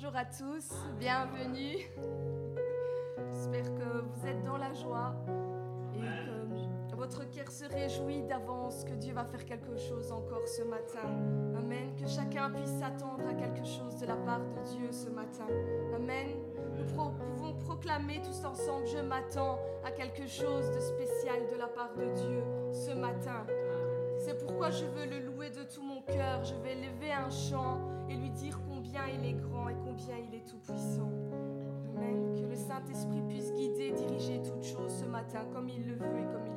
Bonjour à tous, bienvenue. J'espère que vous êtes dans la joie et que votre cœur se réjouit d'avance que Dieu va faire quelque chose encore ce matin. Amen. Que chacun puisse s'attendre à quelque chose de la part de Dieu ce matin. Amen. Nous pouvons proclamer tous ensemble, je m'attends à quelque chose de spécial de la part de Dieu ce matin. C'est pourquoi je veux le louer de tout mon cœur. Je vais lever un chant et lui dire il est grand et combien il est tout-puissant. Amen. Que le Saint-Esprit puisse guider, diriger toutes choses ce matin comme il le veut et comme il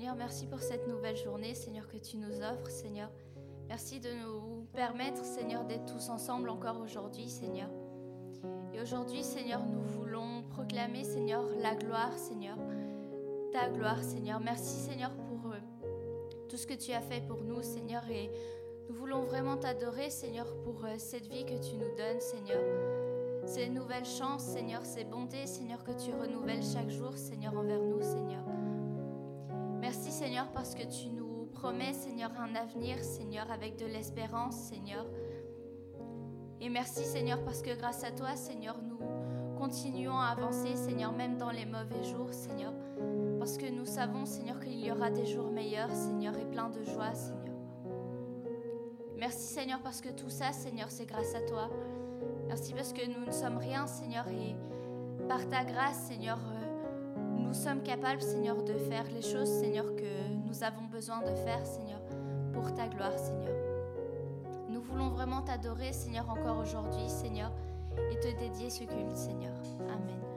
Seigneur, merci pour cette nouvelle journée, Seigneur, que tu nous offres, Seigneur. Merci de nous permettre, Seigneur, d'être tous ensemble encore aujourd'hui, Seigneur. Et aujourd'hui, Seigneur, nous voulons proclamer, Seigneur, la gloire, Seigneur. Ta gloire, Seigneur. Merci, Seigneur, pour euh, tout ce que tu as fait pour nous, Seigneur. Et nous voulons vraiment t'adorer, Seigneur, pour euh, cette vie que tu nous donnes, Seigneur. Ces nouvelles chances, Seigneur, ces bontés, Seigneur, que tu renouvelles chaque jour, Seigneur, envers nous, Seigneur. Seigneur parce que tu nous promets Seigneur un avenir Seigneur avec de l'espérance Seigneur. Et merci Seigneur parce que grâce à toi Seigneur nous continuons à avancer Seigneur même dans les mauvais jours Seigneur. Parce que nous savons Seigneur qu'il y aura des jours meilleurs Seigneur et plein de joie Seigneur. Merci Seigneur parce que tout ça Seigneur c'est grâce à toi. Merci parce que nous ne sommes rien Seigneur et par ta grâce Seigneur nous sommes capables, Seigneur, de faire les choses, Seigneur, que nous avons besoin de faire, Seigneur, pour ta gloire, Seigneur. Nous voulons vraiment t'adorer, Seigneur, encore aujourd'hui, Seigneur, et te dédier ce culte, Seigneur. Amen.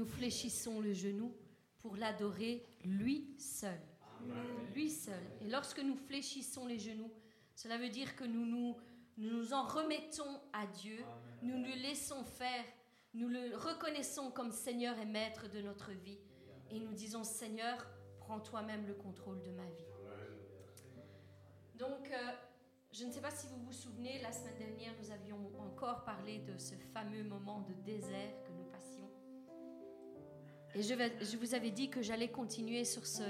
Nous fléchissons le genou pour l'adorer lui seul. Lui seul. Et lorsque nous fléchissons les genoux, cela veut dire que nous nous, nous, en remettons à Dieu, nous nous laissons faire, nous le reconnaissons comme Seigneur et Maître de notre vie. Et nous disons, Seigneur, prends toi-même le contrôle de ma vie. Donc, euh, je ne sais pas si vous vous souvenez, la semaine dernière, nous avions encore parlé de ce fameux moment de désert que. Et je, vous avais dit que j'allais continuer sur, ce,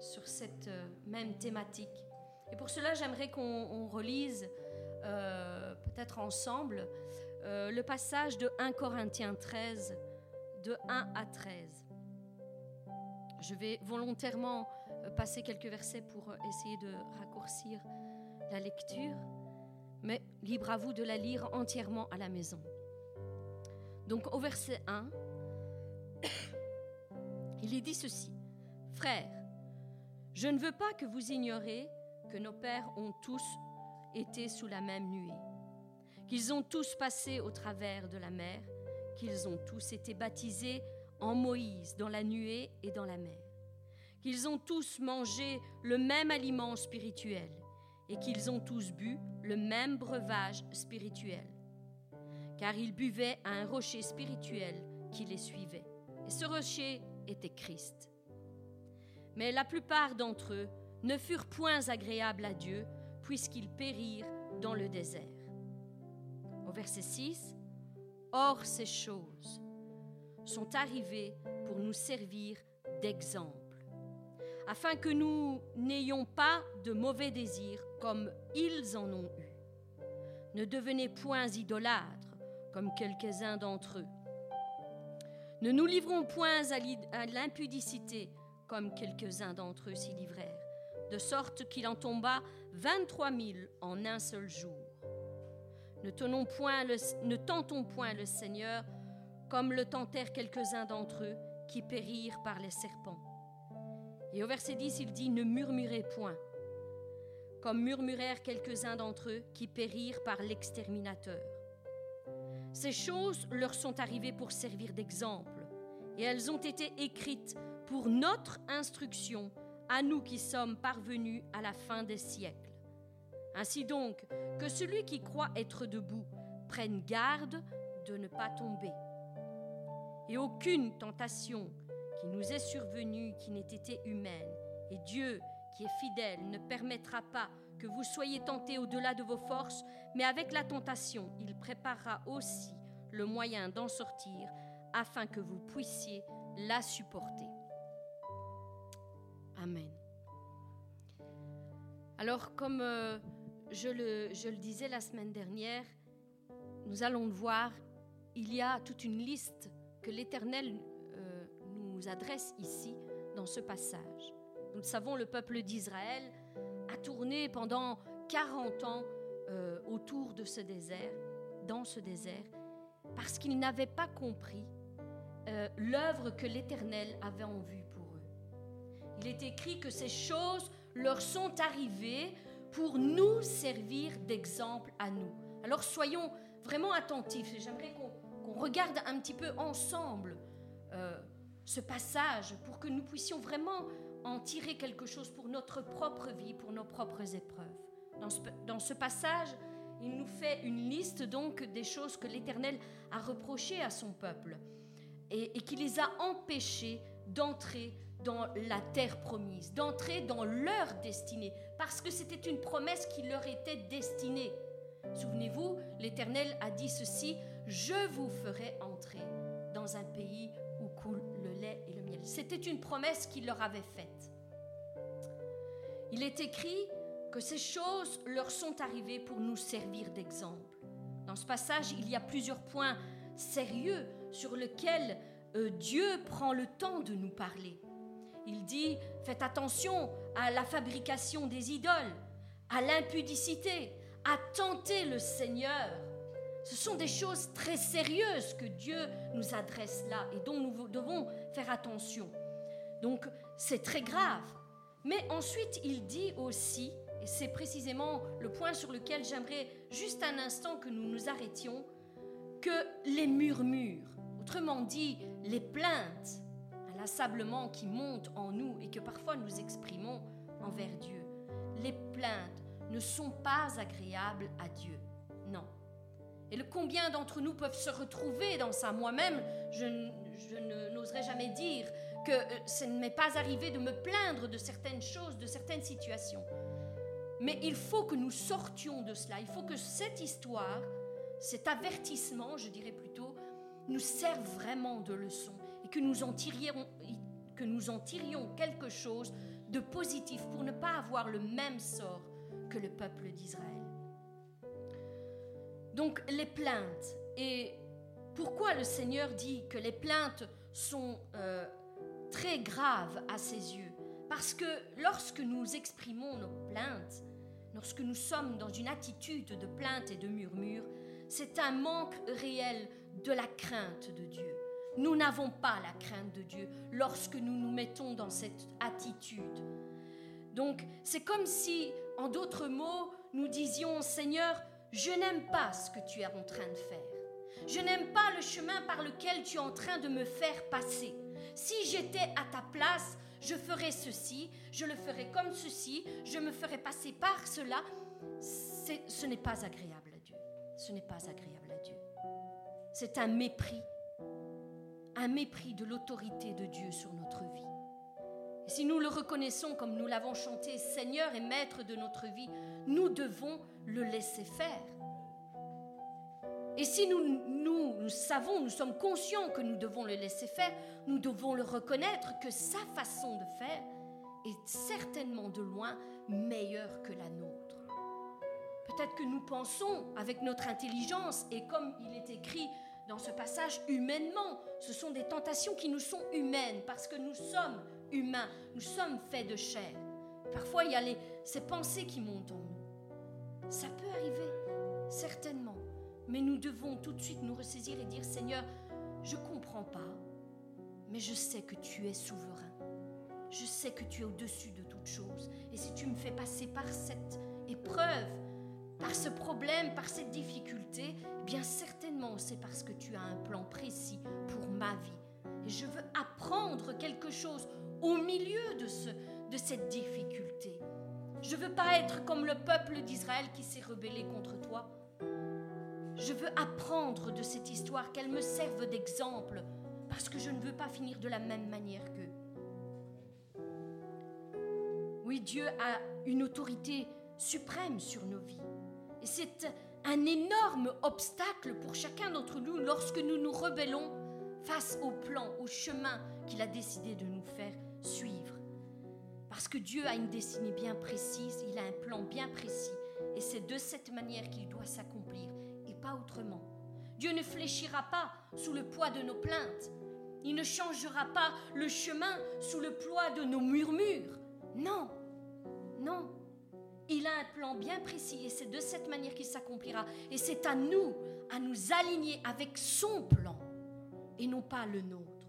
sur cette euh, même thématique. Et pour cela, j'aimerais qu'on relise, euh, peut-être ensemble, le passage de 1 Corinthiens 13, de 1 à 13. Je vais volontairement passer quelques versets pour essayer de raccourcir la lecture, mais libre à vous de la lire entièrement à la maison. Donc au verset 1, il est dit ceci, Frères, je ne veux pas que vous ignorez que nos pères ont tous été sous la même nuée, qu'ils ont tous passé au travers de la mer, qu'ils ont tous été baptisés en Moïse dans la nuée et dans la mer, qu'ils ont tous mangé le même aliment spirituel et qu'ils ont tous bu le même breuvage spirituel, car ils buvaient à un rocher spirituel qui les suivait. Et ce rocher était Christ. Mais la plupart d'entre eux ne furent point agréables à Dieu, puisqu'ils périrent dans le désert. Au verset 6, Or ces choses sont arrivées pour nous servir d'exemple afin que nous n'ayons pas de mauvais désirs comme ils en ont eu. Ne devenez point idolâtres comme quelques-uns d'entre eux. Ne nous livrons point à l'impudicité comme quelques-uns d'entre eux s'y livrèrent, de sorte qu'il en tomba vingt-trois mille en un seul jour. Ne tentons point le Seigneur comme le tentèrent quelques-uns d'entre eux qui périrent par les serpents. Et au verset 10, il dit, ne murmurez point, comme murmurèrent quelques-uns d'entre eux qui périrent par l'exterminateur. Ces choses leur sont arrivées pour servir d'exemple, et elles ont été écrites pour notre instruction, à nous qui sommes parvenus à la fin des siècles. Ainsi donc, que celui qui croit être debout prenne garde de ne pas tomber. Et aucune tentation qui nous est survenue qui n'ait été humaine. Et Dieu, qui est fidèle, ne permettra pas que vous soyez tentés au-delà de vos forces, mais avec la tentation, il préparera aussi le moyen d'en sortir afin que vous puissiez la supporter. Amen. Alors, comme euh, je, le, disais la semaine dernière, nous allons le voir, il y a toute une liste que l'Éternel adresse ici dans ce passage. Nous le savons, le peuple d'Israël tourné pendant 40 ans euh, autour de ce désert, dans ce désert, parce qu'ils n'avaient pas compris euh, l'œuvre que l'Éternel avait en vue pour eux. Il est écrit que ces choses leur sont arrivées pour nous servir d'exemple à nous. Alors soyons vraiment attentifs. J'aimerais qu'on regarde un petit peu ensemble euh, ce passage pour que nous puissions vraiment en tirer quelque chose pour notre propre vie, pour nos propres épreuves. Dans ce, passage, il nous fait une liste donc des choses que l'Éternel a reprochées à son peuple et, et qui les a empêchés d'entrer dans la terre promise, d'entrer dans leur destinée, parce que c'était une promesse qui leur était destinée. Souvenez-vous, l'Éternel a dit ceci, je vous ferai entrer dans un pays C'était une promesse qu'il leur avait faite. Il est écrit que ces choses leur sont arrivées pour nous servir d'exemple. Dans ce passage, il y a plusieurs points sérieux sur lesquels euh, Dieu prend le temps de nous parler. Il dit, faites attention à la fabrication des idoles, à l'impudicité, à tenter le Seigneur, ce sont des choses très sérieuses que Dieu nous adresse là et dont nous devons faire attention. Donc c'est très grave. Mais ensuite, il dit aussi, et c'est précisément le point sur lequel j'aimerais juste un instant que nous nous arrêtions, que les murmures Autrement dit, les plaintes inlassablement qui montent en nous et que parfois nous exprimons envers Dieu, les plaintes ne sont pas agréables à Dieu. Et le combien d'entre nous peuvent se retrouver dans ça? Moi-même, je, n'oserais jamais dire que euh, ce ne m'est pas arrivé de me plaindre de certaines choses, de certaines situations. Mais il faut que nous sortions de cela. Il faut que cette histoire, cet avertissement, je dirais plutôt, nous serve vraiment de leçon et que nous en tirions quelque chose de positif pour ne pas avoir le même sort que le peuple d'Israël. Donc les plaintes. Et pourquoi le Seigneur dit que les plaintes sont euh, très graves à ses yeux? Parce que lorsque nous exprimons nos plaintes, lorsque nous sommes dans une attitude de plainte et de murmure, c'est un manque réel de la crainte de Dieu. Nous n'avons pas la crainte de Dieu lorsque nous nous mettons dans cette attitude. Donc c'est comme si, en d'autres mots, nous disions, Seigneur, je n'aime pas ce que tu es en train de faire. Je n'aime pas le chemin par lequel tu es en train de me faire passer. Si j'étais à ta place, je ferais ceci, je le ferais comme ceci, je me ferais passer par cela. Ce n'est pas agréable à Dieu. Ce n'est pas agréable à Dieu. C'est un mépris, un mépris de l'autorité de Dieu sur notre vie. Et si nous le reconnaissons comme nous l'avons chanté, Seigneur et Maître de notre vie, nous devons le laisser faire. Et si nous, nous, nous, savons, nous sommes conscients que nous devons le laisser faire, nous devons le reconnaître que sa façon de faire est certainement de loin meilleure que la nôtre. Peut-être que nous pensons avec notre intelligence, et comme il est écrit dans ce passage, humainement, ce sont des tentations qui nous sont humaines, parce que nous sommes humains, nous sommes faits de chair. Parfois, il y a les, ces pensées qui montent en nous. Ça peut arriver, certainement. Mais nous devons tout de suite nous ressaisir et dire, Seigneur, je ne comprends pas, mais je sais que tu es souverain. Je sais que tu es au-dessus de toutes choses. Et si tu me fais passer par cette épreuve, par ce problème, par cette difficulté, eh bien certainement c'est parce que tu as un plan précis pour ma vie. Et je veux apprendre quelque chose au milieu de, ce, de cette difficulté. Je veux pas être comme le peuple d'Israël qui s'est rebellé contre toi. Je veux apprendre de cette histoire, qu'elle me serve d'exemple, parce que je ne veux pas finir de la même manière qu'eux. Oui, Dieu a une autorité suprême sur nos vies. Et c'est un énorme obstacle pour chacun d'entre nous lorsque nous nous rebellons face au plan, au chemin qu'il a décidé de nous faire suivre. Parce que Dieu a une destinée bien précise, il a un plan bien précis. Et c'est de cette manière qu'il doit s'accomplir et pas autrement. Dieu ne fléchira pas sous le poids de nos plaintes. Il ne changera pas le chemin sous le poids de nos murmures. Non, non. Il a un plan bien précis et c'est de cette manière qu'il s'accomplira. Et c'est à nous, à nous aligner avec son plan et non pas le nôtre.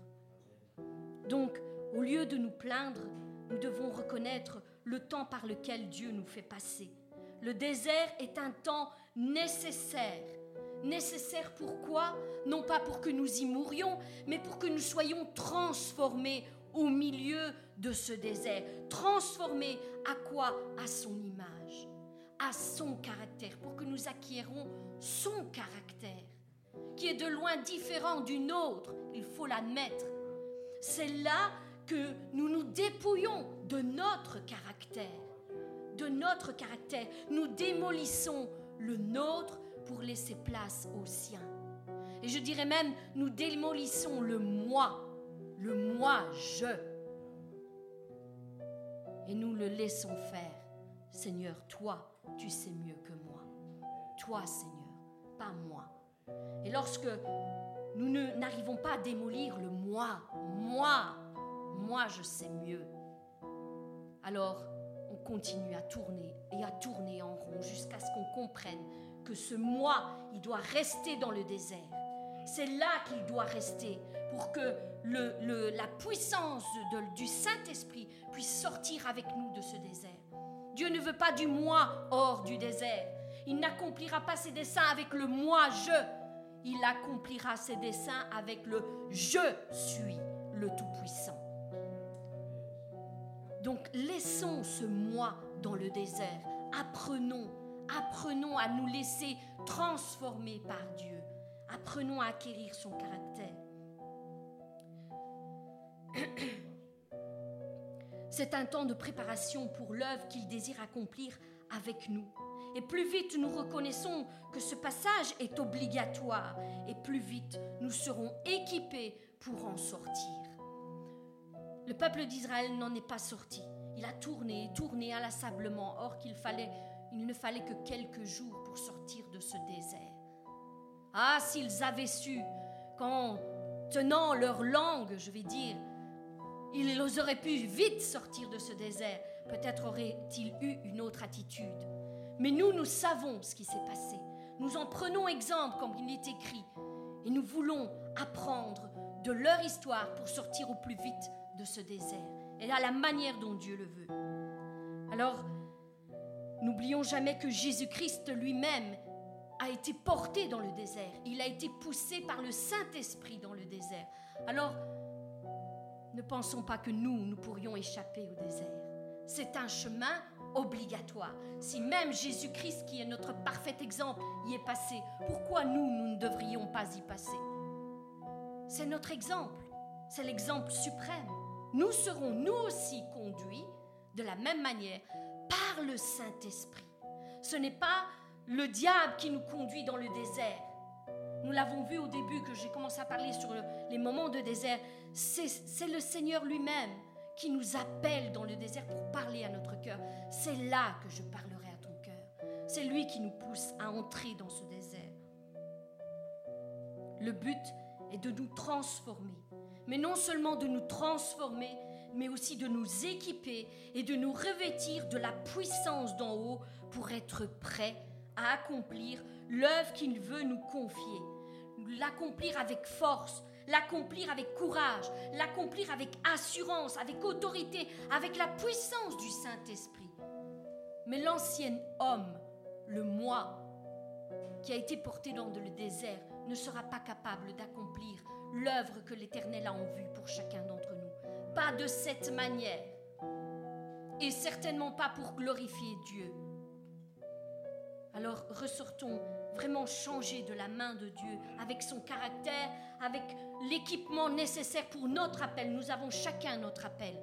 Donc, au lieu de nous plaindre, nous devons reconnaître le temps par lequel Dieu nous fait passer. Le désert est un temps nécessaire. Nécessaire pourquoi Non pas pour que nous y mourions, mais pour que nous soyons transformés au milieu de ce désert. Transformés à quoi? À son image, à son caractère, pour que nous acquérons son caractère, qui est de loin différent du nôtre, il faut l'admettre. C'est là que nous nous dépouillons de notre caractère, de notre caractère. Nous démolissons le nôtre pour laisser place au sien. Et je dirais même, nous démolissons le moi, le moi, je. Et nous le laissons faire. Seigneur, toi, tu sais mieux que moi. Toi, Seigneur, pas moi. Et lorsque nous n'arrivons pas à démolir le moi, moi, moi je sais mieux. Alors, on continue à tourner et à tourner en rond jusqu'à ce qu'on comprenne que ce moi, il doit rester dans le désert. C'est là qu'il doit rester pour que la puissance du Saint-Esprit puisse sortir avec nous de ce désert. Dieu ne veut pas du moi hors du désert. Il n'accomplira pas ses desseins avec le moi-je. il accomplira ses desseins avec le Je suis le Tout-Puissant. Donc laissons ce moi dans le désert. Apprenons, apprenons à nous laisser transformer par Dieu. Apprenons à acquérir son caractère. C'est un temps de préparation pour l'œuvre qu'il désire accomplir avec nous. Et plus vite nous reconnaissons que ce passage est obligatoire, et plus vite nous serons équipés pour en sortir. Le peuple d'Israël n'en est pas sorti. Il a tourné, tourné inlassablement, or qu'il fallait, il ne fallait que quelques jours pour sortir de ce désert. Ah, s'ils avaient su qu'en tenant leur langue, je vais dire, ils auraient pu vite sortir de ce désert, peut-être auraient-ils eu une autre attitude. Mais nous, nous savons ce qui s'est passé. Nous en prenons exemple comme il est écrit. Et nous voulons apprendre de leur histoire pour sortir au plus vite de ce désert. Et à la manière dont Dieu le veut. Alors, n'oublions jamais que Jésus-Christ lui-même a été porté dans le désert. Il a été poussé par le Saint-Esprit dans le désert. Alors, ne pensons pas que nous, nous pourrions échapper au désert. C'est un chemin obligatoire. Si même Jésus-Christ, qui est notre parfait exemple, y est passé, pourquoi nous, nous ne devrions pas y passer? C'est notre exemple. C'est l'exemple suprême. Nous serons nous aussi conduits de la même manière par le Saint-Esprit. Ce n'est pas le diable qui nous conduit dans le désert. Nous l'avons vu au début que j'ai commencé à parler sur les moments de désert. C'est le Seigneur lui-même qui nous appelle dans le désert pour parler à notre cœur. C'est là que je parlerai à ton cœur. C'est lui qui nous pousse à entrer dans ce désert. Le but est de nous transformer. Mais non seulement de nous transformer, mais aussi de nous équiper et de nous revêtir de la puissance d'en haut pour être prêts à accomplir l'œuvre qu'il veut nous confier. L'accomplir avec force, l'accomplir avec courage, l'accomplir avec assurance, avec autorité, avec la puissance du Saint-Esprit. Mais l'ancien homme, le moi, qui a été porté dans le désert, ne sera pas capable d'accomplir l'œuvre que l'Éternel a en vue pour chacun d'entre nous. Pas de cette manière. Et certainement pas pour glorifier Dieu. Alors ressortons vraiment changés de la main de Dieu, avec son caractère, avec l'équipement nécessaire pour notre appel. Nous avons chacun notre appel.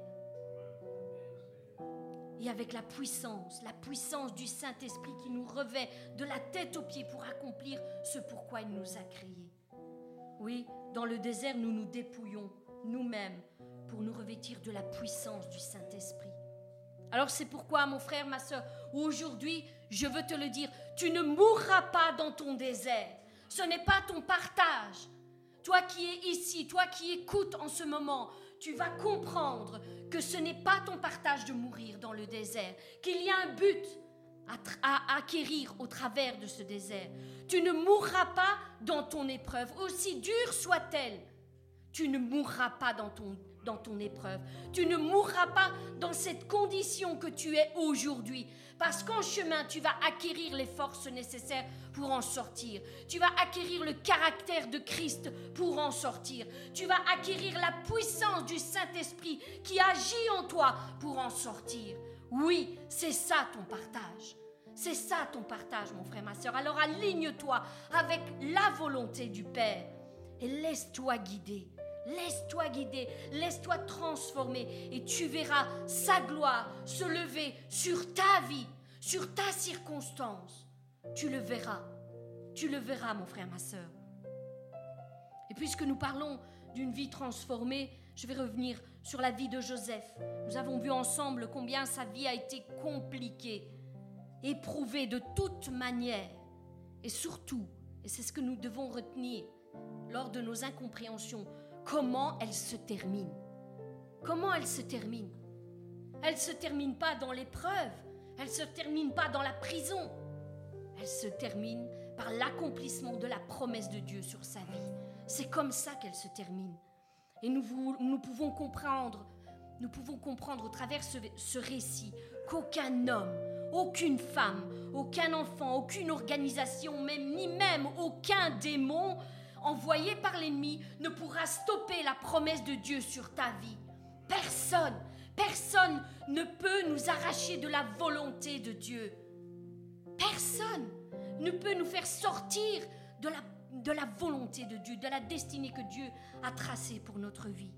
Et avec la puissance, la puissance du Saint-Esprit qui nous revêt de la tête aux pieds pour accomplir ce pourquoi il nous a créés. Oui, dans le désert, nous nous dépouillons nous-mêmes pour nous revêtir de la puissance du Saint-Esprit. Alors c'est pourquoi, mon frère, ma soeur, aujourd'hui, je veux te le dire, tu ne mourras pas dans ton désert. Ce n'est pas ton partage. Toi qui es ici, toi qui écoutes en ce moment, tu vas comprendre que ce n'est pas ton partage de mourir dans le désert, qu'il y a un but à, acquérir au travers de ce désert. Tu ne mourras pas dans ton épreuve, aussi dure soit-elle. Tu ne mourras pas dans ton dans ton épreuve. Tu ne mourras pas dans cette condition que tu es aujourd'hui. Parce qu'en chemin, tu vas acquérir les forces nécessaires pour en sortir. Tu vas acquérir le caractère de Christ pour en sortir. Tu vas acquérir la puissance du Saint-Esprit qui agit en toi pour en sortir. Oui, c'est ça ton partage. C'est ça ton partage, mon frère, ma soeur. Alors aligne-toi avec la volonté du Père et laisse-toi guider. Laisse-toi guider, laisse-toi transformer et tu verras sa gloire se lever sur ta vie, sur ta circonstance. Tu le verras. Tu le verras, mon frère, ma soeur. Et puisque nous parlons d'une vie transformée, je vais revenir sur la vie de Joseph. Nous avons vu ensemble combien sa vie a été compliquée, éprouvée de toutes manières. Et surtout, et c'est ce que nous devons retenir lors de nos incompréhensions, comment elle se termine. Comment elle se termine? Elle ne se termine pas dans l'épreuve, elle ne se termine pas dans la prison, elle se termine par l'accomplissement de la promesse de Dieu sur sa vie. C'est comme ça qu'elle se termine. Et nous, pouvons comprendre, nous pouvons comprendre au travers ce, ce récit qu'aucun homme, aucune femme, aucun enfant, aucune organisation, même, ni même aucun démon envoyé par l'ennemi ne pourra stopper la promesse de Dieu sur ta vie. Personne, personne ne peut nous arracher de la volonté de Dieu. Personne ne peut nous faire sortir de la, de la volonté de Dieu, de la destinée que Dieu a tracée pour notre vie.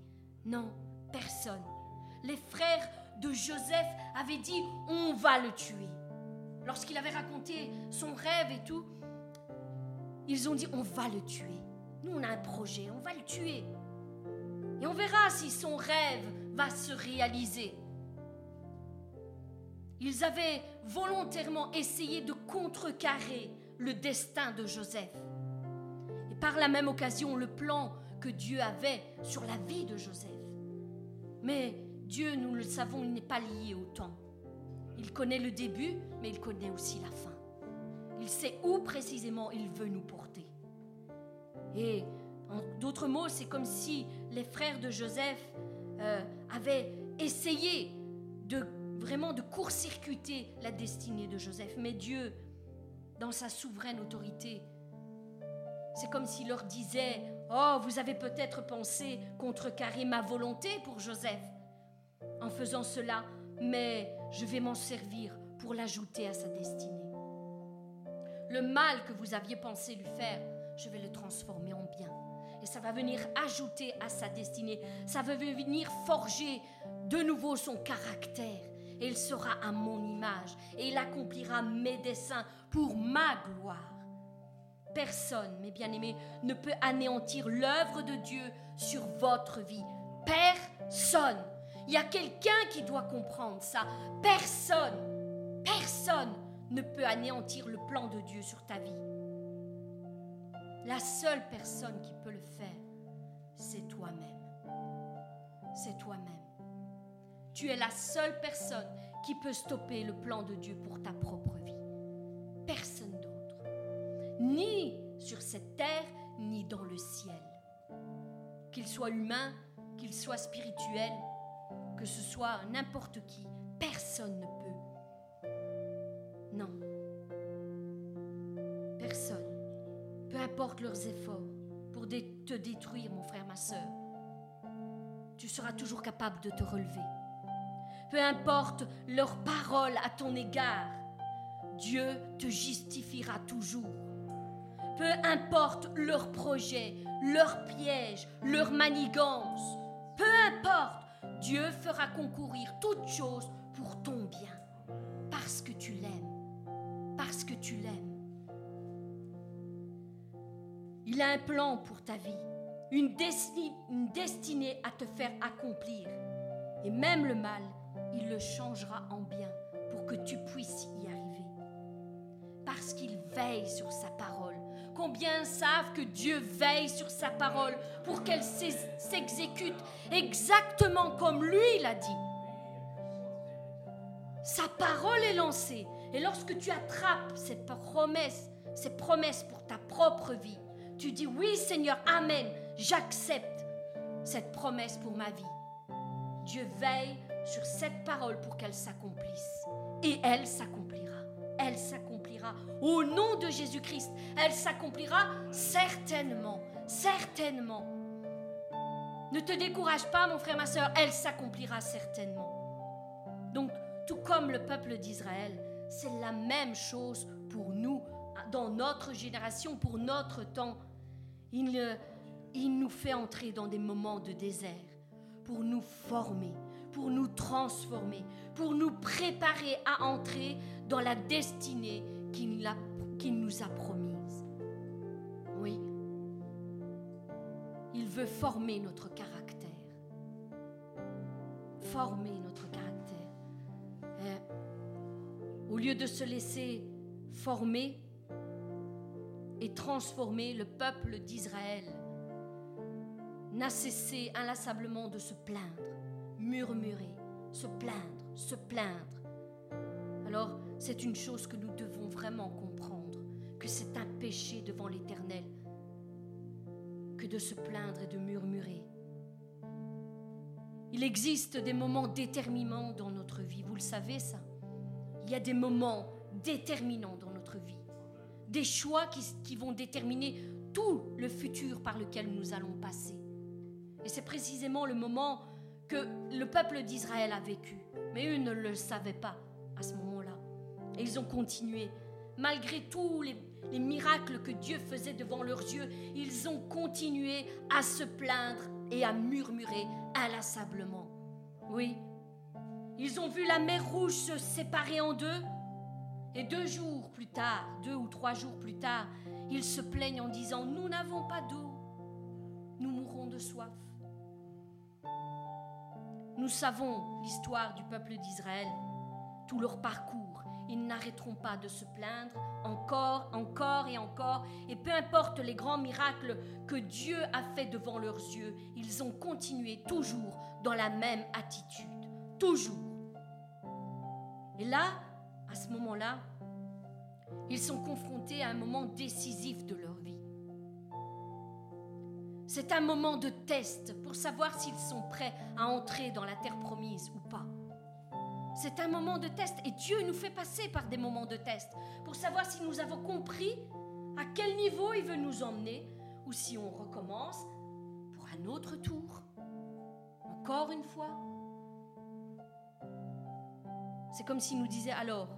Non, personne. Les frères de Joseph avaient dit, on va le tuer. Lorsqu'il avait raconté son rêve et tout, ils ont dit, on va le tuer. Nous, on a un projet, on va le tuer. Et on verra si son rêve va se réaliser. Ils avaient volontairement essayé de contrecarrer le destin de Joseph. Par la même occasion, le plan que Dieu avait sur la vie de Joseph. Mais Dieu, nous le savons, il n'est pas lié au temps. Il connaît le début, mais il connaît aussi la fin. Il sait où précisément il veut nous porter. Et en d'autres mots, c'est comme si les frères de Joseph euh, avaient essayé de vraiment de court-circuiter la destinée de Joseph. Mais Dieu, dans sa souveraine autorité, c'est comme s'il leur disait, Oh, vous avez peut-être pensé contrecarrer ma volonté pour Joseph en faisant cela, mais je vais m'en servir pour l'ajouter à sa destinée. Le mal que vous aviez pensé lui faire, je vais le transformer en bien. Et ça va venir ajouter à sa destinée. Ça va venir forger de nouveau son caractère. Et il sera à mon image. Et il accomplira mes desseins pour ma gloire. Personne, mes bien-aimés, ne peut anéantir l'œuvre de Dieu sur votre vie. Personne. Il y a quelqu'un qui doit comprendre ça. Personne, personne ne peut anéantir le plan de Dieu sur ta vie. La seule personne qui peut le faire, c'est toi-même. C'est toi-même. Tu es la seule personne qui peut stopper le plan de Dieu pour ta propre vie. Ni sur cette terre, ni dans le ciel. Qu'il soit humain, qu'il soit spirituel, que ce soit n'importe qui, personne ne peut. Non. Personne. Peu importe leurs efforts pour te détruire, mon frère, ma soeur, tu seras toujours capable de te relever. Peu importe leurs paroles à ton égard, Dieu te justifiera toujours. Peu importe leurs projets, leurs pièges, leurs manigances, peu importe Dieu fera concourir toutes choses pour ton bien, parce que tu l'aimes, parce que tu l'aimes. Il a un plan pour ta vie, une, destinée, à te faire accomplir. Et même le mal, il le changera en bien pour que tu puisses y arriver. Parce qu'il veille sur sa parole Combien savent que Dieu veille sur sa parole pour qu'elle s'exécute exactement comme lui l'a dit Sa parole est lancée. Et lorsque tu attrapes cette promesse, ces promesses pour ta propre vie, tu dis oui Seigneur, Amen, j'accepte cette promesse pour ma vie. Dieu veille sur cette parole pour qu'elle s'accomplisse. Et elle s'accomplira. Elle s'accomplira au nom de Jésus-Christ. Elle s'accomplira certainement, certainement. Ne te décourage pas, mon frère, ma soeur, elle s'accomplira certainement. Donc, tout comme le peuple d'Israël, c'est la même chose pour nous, dans notre génération, pour notre temps. Il, il nous fait entrer dans des moments de désert pour nous former, pour nous transformer, pour nous préparer à entrer dans la destinée qu'il nous a promise. Oui. Il veut former notre caractère. Former notre caractère. Hein? Au lieu de se laisser former et transformer, le peuple d'Israël n'a cessé inlassablement de se plaindre, murmurer, se plaindre, se plaindre. Alors, c'est une chose que nous devons vraiment comprendre, que c'est un péché devant l'Éternel que de se plaindre et de murmurer. Il existe des moments déterminants dans notre vie, vous le savez ça. Il y a des moments déterminants dans notre vie, des choix qui, vont déterminer tout le futur par lequel nous allons passer. Et c'est précisément le moment que le peuple d'Israël a vécu. Mais eux ne le savaient pas. Et ils ont continué. Malgré tous les, les miracles que Dieu faisait devant leurs yeux, ils ont continué à se plaindre et à murmurer inlassablement. Oui, ils ont vu la mer rouge se séparer en deux. Et deux jours plus tard, deux ou trois jours plus tard, ils se plaignent en disant, nous n'avons pas d'eau, nous mourrons de soif. Nous savons l'histoire du peuple d'Israël, tout leur parcours. Ils n'arrêteront pas de se plaindre encore, encore et encore. Et peu importe les grands miracles que Dieu a fait devant leurs yeux, ils ont continué toujours dans la même attitude. Toujours. Et là, à ce moment-là, ils sont confrontés à un moment décisif de leur vie. C'est un moment de test pour savoir s'ils sont prêts à entrer dans la terre promise ou pas. C'est un moment de test et Dieu nous fait passer par des moments de test pour savoir si nous avons compris à quel niveau il veut nous emmener ou si on recommence pour un autre tour. Encore une fois. C'est comme s'il nous disait alors,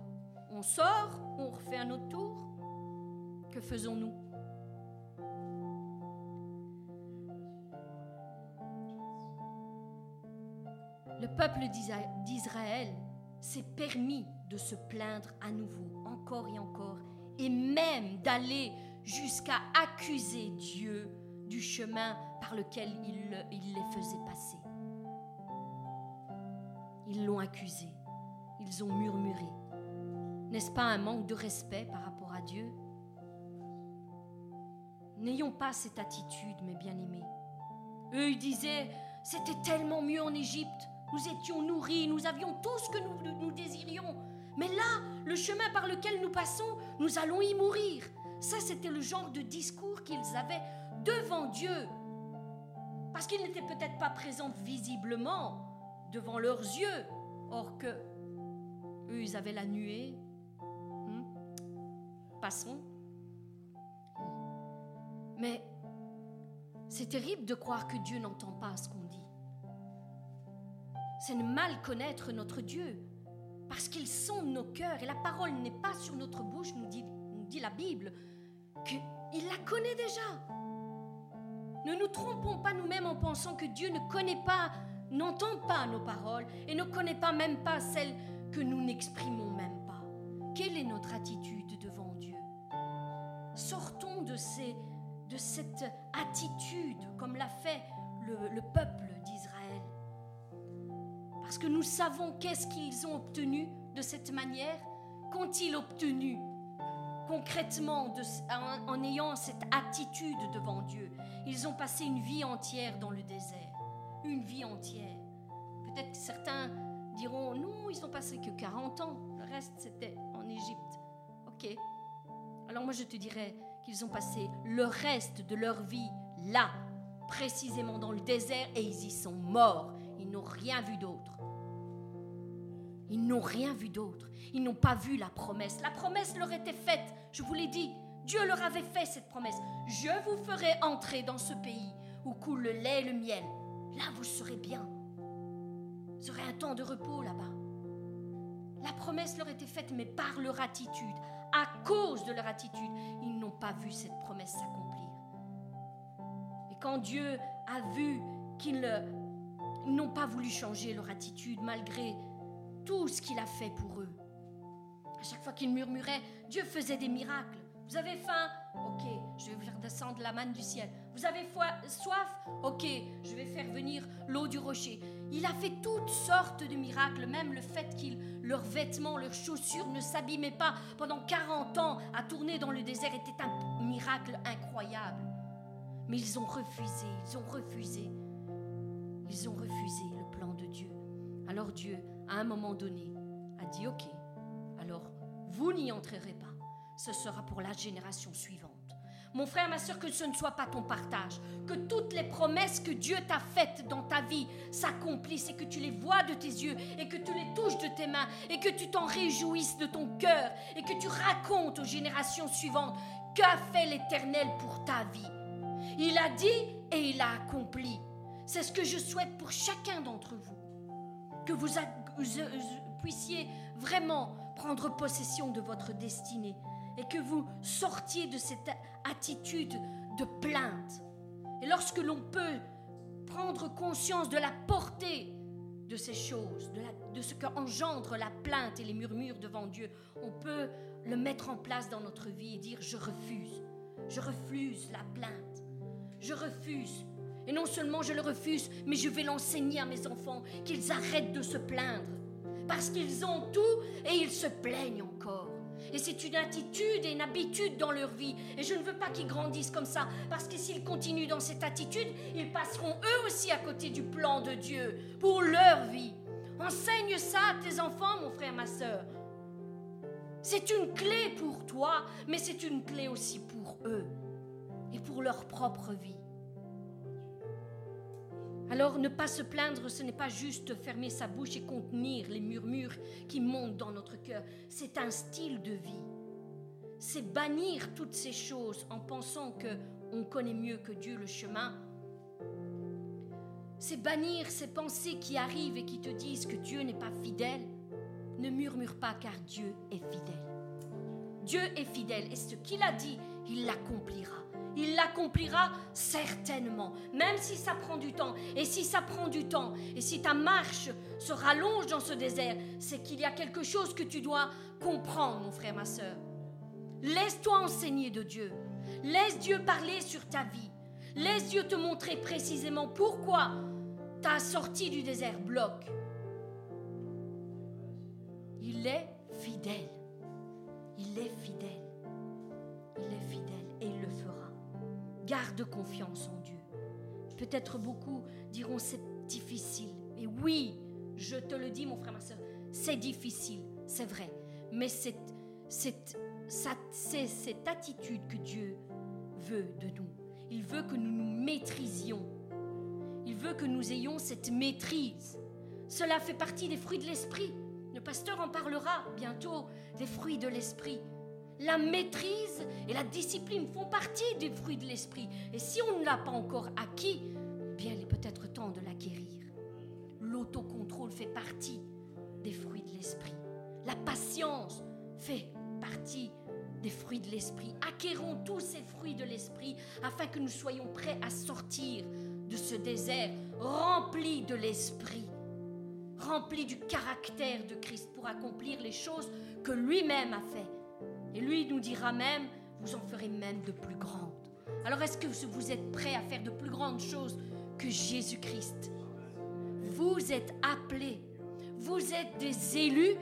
on sort, on refait un autre tour. Que faisons-nous? Le peuple d'Israël s'est permis de se plaindre à nouveau, encore et encore, et même d'aller jusqu'à accuser Dieu du chemin par lequel il, les faisait passer. Ils l'ont accusé, ils ont murmuré. N'est-ce pas un manque de respect par rapport à Dieu? N'ayons pas cette attitude, mes bien-aimés. Eux, ils disaient, c'était tellement mieux en Égypte. Nous étions nourris, nous avions tout ce que nous, désirions. Mais là, le chemin par lequel nous passons, nous allons y mourir. Ça, c'était le genre de discours qu'ils avaient devant Dieu. Parce qu'ils n'étaient peut-être pas présents visiblement devant leurs yeux. Or que eux, ils avaient la nuée. Hmm? Passons. Mais c'est terrible de croire que Dieu n'entend pas ce qu'on dit c'est mal connaître notre Dieu, parce qu'il sonde nos cœurs et la parole n'est pas sur notre bouche, nous dit, la Bible, qu'il la connaît déjà. Ne nous trompons pas nous-mêmes en pensant que Dieu ne connaît pas, n'entend pas nos paroles et ne connaît pas même pas celles que nous n'exprimons même pas. Quelle est notre attitude devant Dieu? Sortons de, ces, de cette attitude comme l'a fait le peuple parce que nous savons qu'est-ce qu'ils ont obtenu de cette manière. Qu'ont-ils obtenu concrètement en, ayant cette attitude devant Dieu? Ils ont passé une vie entière dans le désert. Une vie entière. Peut-être que certains diront, non, ils n'ont passé que 40 ans. Le reste, c'était en Égypte. Ok. Alors moi, je te dirais qu'ils ont passé le reste de leur vie là, précisément dans le désert, et ils y sont morts. Ils n'ont rien vu d'autre. Ils n'ont rien vu d'autre. Ils n'ont pas vu la promesse. La promesse leur était faite. Je vous l'ai dit. Dieu leur avait fait cette promesse. Je vous ferai entrer dans ce pays où coule le lait et le miel. Là, vous serez bien. Vous aurez un temps de repos là-bas. La promesse leur était faite, mais par leur attitude, à cause de leur attitude, ils n'ont pas vu cette promesse s'accomplir. Et quand Dieu a vu qu'ils n'ont pas voulu changer leur attitude malgré tout ce qu'il a fait pour eux. À chaque fois qu'ils murmuraient, Dieu faisait des miracles. Vous avez faim? Ok, je vais faire descendre la manne du ciel. Vous avez soif? Ok, je vais faire venir l'eau du rocher. Il a fait toutes sortes de miracles, même le fait qu'ils, leurs vêtements, leurs chaussures ne s'abîmaient pas pendant 40 ans à tourner dans le désert était un miracle incroyable. Mais ils ont refusé, ils ont refusé. Ils ont refusé le plan de Dieu. Alors Dieu à un moment donné, a dit, OK, alors vous n'y entrerez pas. Ce sera pour la génération suivante. Mon frère, ma soeur, que ce ne soit pas ton partage, que toutes les promesses que Dieu t'a faites dans ta vie s'accomplissent et que tu les vois de tes yeux et que tu les touches de tes mains et que tu t'en réjouisses de ton cœur et que tu racontes aux générations suivantes Qu'a fait l'Éternel pour ta vie Il a dit et il a accompli. C'est ce que je souhaite pour chacun d'entre vous. Que vous, puissiez vraiment prendre possession de votre destinée et que vous sortiez de cette attitude de plainte. Et lorsque l'on peut prendre conscience de la portée de ces choses, de, de ce qu'engendre la plainte et les murmures devant Dieu, on peut le mettre en place dans notre vie et dire je refuse, je refuse la plainte, je refuse. Et non seulement je le refuse, mais je vais l'enseigner à mes enfants qu'ils arrêtent de se plaindre, parce qu'ils ont tout et ils se plaignent encore. Et c'est une attitude et une habitude dans leur vie. Et je ne veux pas qu'ils grandissent comme ça, parce que s'ils continuent dans cette attitude, ils passeront eux aussi à côté du plan de Dieu pour leur vie. Enseigne ça à tes enfants, mon frère, ma soeur. C'est une clé pour toi, mais c'est une clé aussi pour eux et pour leur propre vie. Alors ne pas se plaindre, ce n'est pas juste fermer sa bouche et contenir les murmures qui montent dans notre cœur. C'est un style de vie. C'est bannir toutes ces choses en pensant que on connaît mieux que Dieu le chemin. C'est bannir ces pensées qui arrivent et qui te disent que Dieu n'est pas fidèle. Ne murmure pas car Dieu est fidèle. Dieu est fidèle et ce qu'il a dit, il l'accomplira il l'accomplira certainement, même si ça prend du temps. Et si ça prend du temps, et si ta marche se rallonge dans ce désert, c'est qu'il y a quelque chose que tu dois comprendre, mon frère, ma soeur. Laisse-toi enseigner de Dieu. Laisse Dieu parler sur ta vie. Laisse Dieu te montrer précisément pourquoi ta sortie du désert bloque. Il est fidèle. Il est fidèle. Il est fidèle Garde confiance en Dieu. Peut-être beaucoup diront c'est difficile. Et oui, je te le dis, mon frère, ma soeur, c'est difficile, c'est vrai. Mais c'est cette, cette attitude que Dieu veut de nous. Il veut que nous nous maîtrisions. Il veut que nous ayons cette maîtrise. Cela fait partie des fruits de l'esprit. Le pasteur en parlera bientôt des fruits de l'esprit. La maîtrise et la discipline font partie des fruits de l'esprit. Et si on ne l'a pas encore acquis, bien il est peut-être temps de l'acquérir. L'autocontrôle fait partie des fruits de l'esprit. La patience fait partie des fruits de l'esprit. Acquérons tous ces fruits de l'esprit afin que nous soyons prêts à sortir de ce désert rempli de l'esprit, rempli du caractère de Christ pour accomplir les choses que lui-même a fait et lui nous dira même, vous en ferez même de plus grandes. Alors est-ce que vous êtes prêts à faire de plus grandes choses que Jésus-Christ? Vous êtes appelés, vous êtes des élus,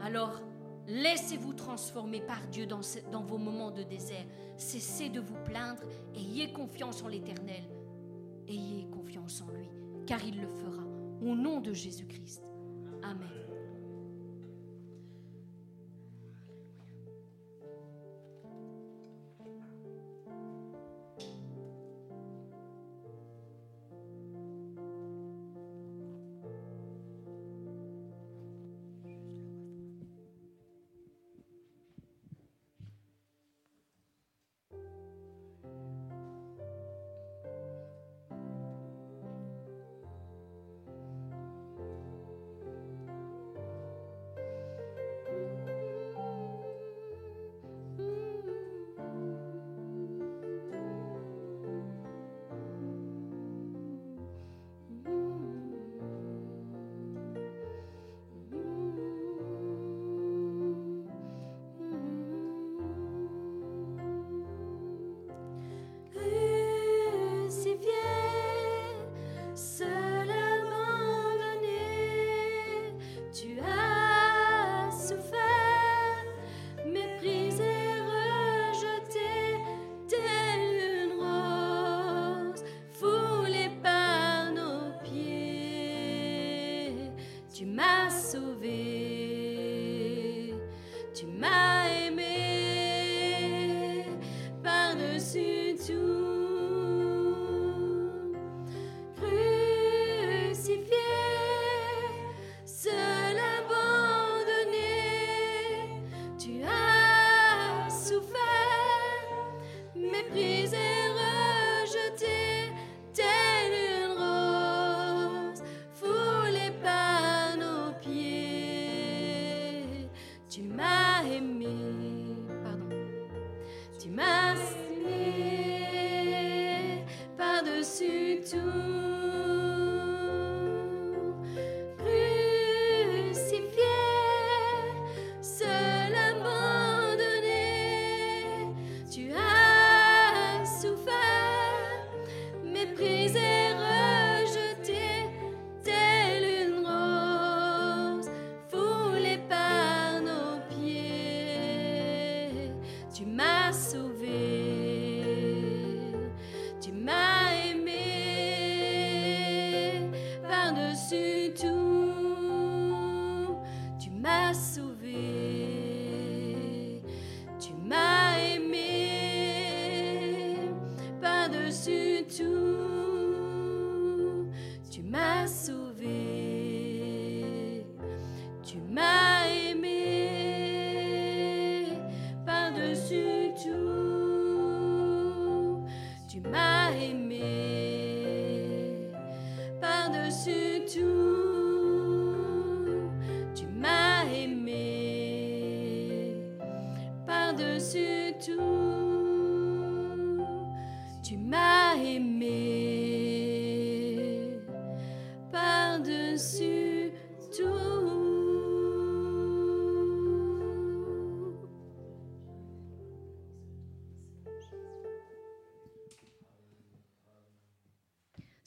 alors laissez-vous transformer par Dieu dans, dans vos moments de désert. Cessez de vous plaindre, ayez confiance en l'Éternel, ayez confiance en lui, car il le fera. Au nom de Jésus-Christ. Amen.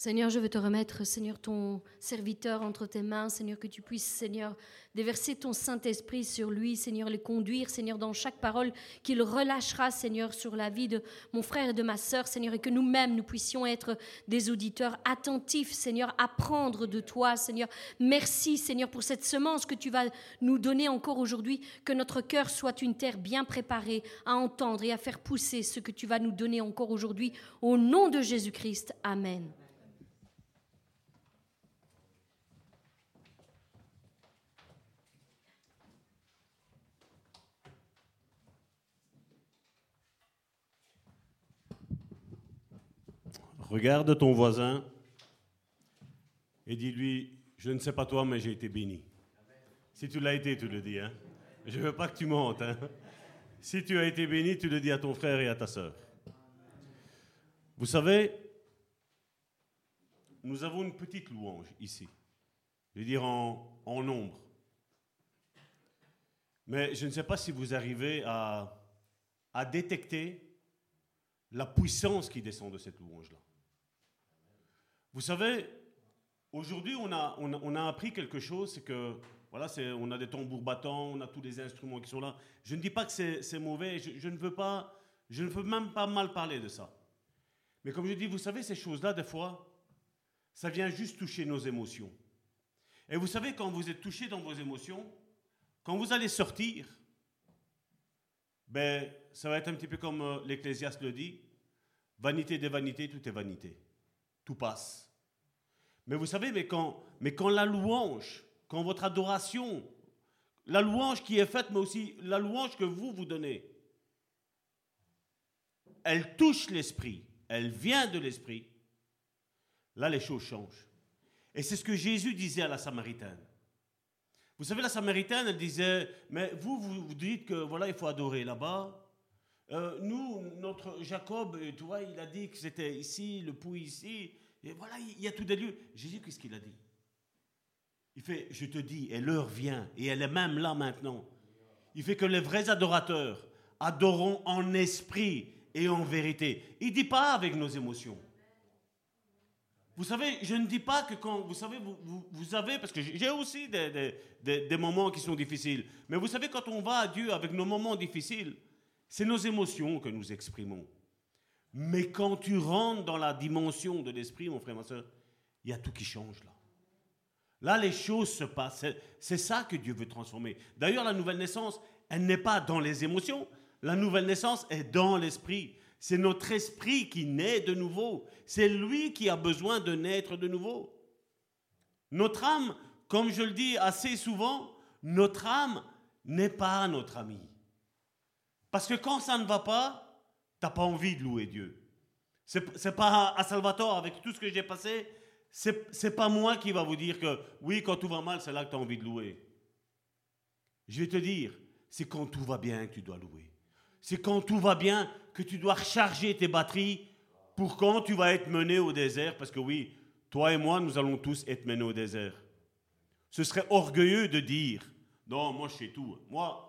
Seigneur, je veux te remettre, Seigneur, ton serviteur entre tes mains, Seigneur, que tu puisses, Seigneur, déverser ton Saint-Esprit sur lui, Seigneur, le conduire, Seigneur, dans chaque parole qu'il relâchera, Seigneur, sur la vie de mon frère et de ma sœur, Seigneur, et que nous-mêmes, nous puissions être des auditeurs attentifs, Seigneur, apprendre de toi, Seigneur. Merci, Seigneur, pour cette semence que tu vas nous donner encore aujourd'hui, que notre cœur soit une terre bien préparée à entendre et à faire pousser ce que tu vas nous donner encore aujourd'hui, au nom de Jésus-Christ. Amen. Regarde ton voisin et dis-lui, je ne sais pas toi, mais j'ai été béni. Si tu l'as été, tu le dis. Hein? Je ne veux pas que tu mentes. Hein? Si tu as été béni, tu le dis à ton frère et à ta sœur. Vous savez, nous avons une petite louange ici. Je veux dire en, nombre. Mais je ne sais pas si vous arrivez à, à détecter la puissance qui descend de cette louange-là. Vous savez, aujourd'hui, on a, on, a, appris quelque chose, c'est que, voilà, on a des tambours battants, on a tous les instruments qui sont là. Je ne dis pas que c'est, mauvais, je, je, ne veux pas, je ne veux même pas mal parler de ça. Mais comme je dis, vous savez, ces choses-là, des fois, ça vient juste toucher nos émotions. Et vous savez, quand vous êtes touché dans vos émotions, quand vous allez sortir, ben, ça va être un petit peu comme euh, l'Ecclésiaste le dit, vanité des vanités, tout est vanité. Tout passe. Mais vous savez, mais quand, mais quand la louange, quand votre adoration, la louange qui est faite, mais aussi la louange que vous vous donnez, elle touche l'esprit, elle vient de l'esprit, là les choses changent. Et c'est ce que Jésus disait à la Samaritaine. Vous savez, la Samaritaine, elle disait, mais vous, vous, dites que voilà, il faut adorer là-bas. Euh, nous, notre Jacob, tu vois, il a dit que c'était ici, le puits ici. Et voilà, il y a tous des lieux. Jésus, qu'est-ce qu'il a dit? Il fait, je te dis, et l'heure vient, et elle est même là maintenant. Il fait que les vrais adorateurs adoreront en esprit et en vérité. Il ne dit pas avec nos émotions. Vous savez, je ne dis pas que quand, vous savez, vous, vous, vous avez, parce que j'ai aussi des, des, des, des, moments qui sont difficiles, mais vous savez, quand on va à Dieu avec nos moments difficiles, c'est nos émotions que nous exprimons. Mais quand tu rentres dans la dimension de l'esprit, mon frère, ma soeur, il y a tout qui change là. Là, les choses se passent. C'est ça que Dieu veut transformer. D'ailleurs, la nouvelle naissance, elle n'est pas dans les émotions. La nouvelle naissance est dans l'esprit. C'est notre esprit qui naît de nouveau. C'est lui qui a besoin de naître de nouveau. Notre âme, comme je le dis assez souvent, notre âme n'est pas notre ami. Parce que quand ça ne va pas, pas envie de louer Dieu. Ce n'est pas à Salvatore, avec tout ce que j'ai passé, ce n'est pas moi qui va vous dire que oui, quand tout va mal, c'est là que tu as envie de louer. Je vais te dire, c'est quand tout va bien que tu dois louer. C'est quand tout va bien que tu dois recharger tes batteries pour quand tu vas être mené au désert, parce que oui, toi et moi, nous allons tous être menés au désert. Ce serait orgueilleux de dire, non, moi je sais tout. Moi,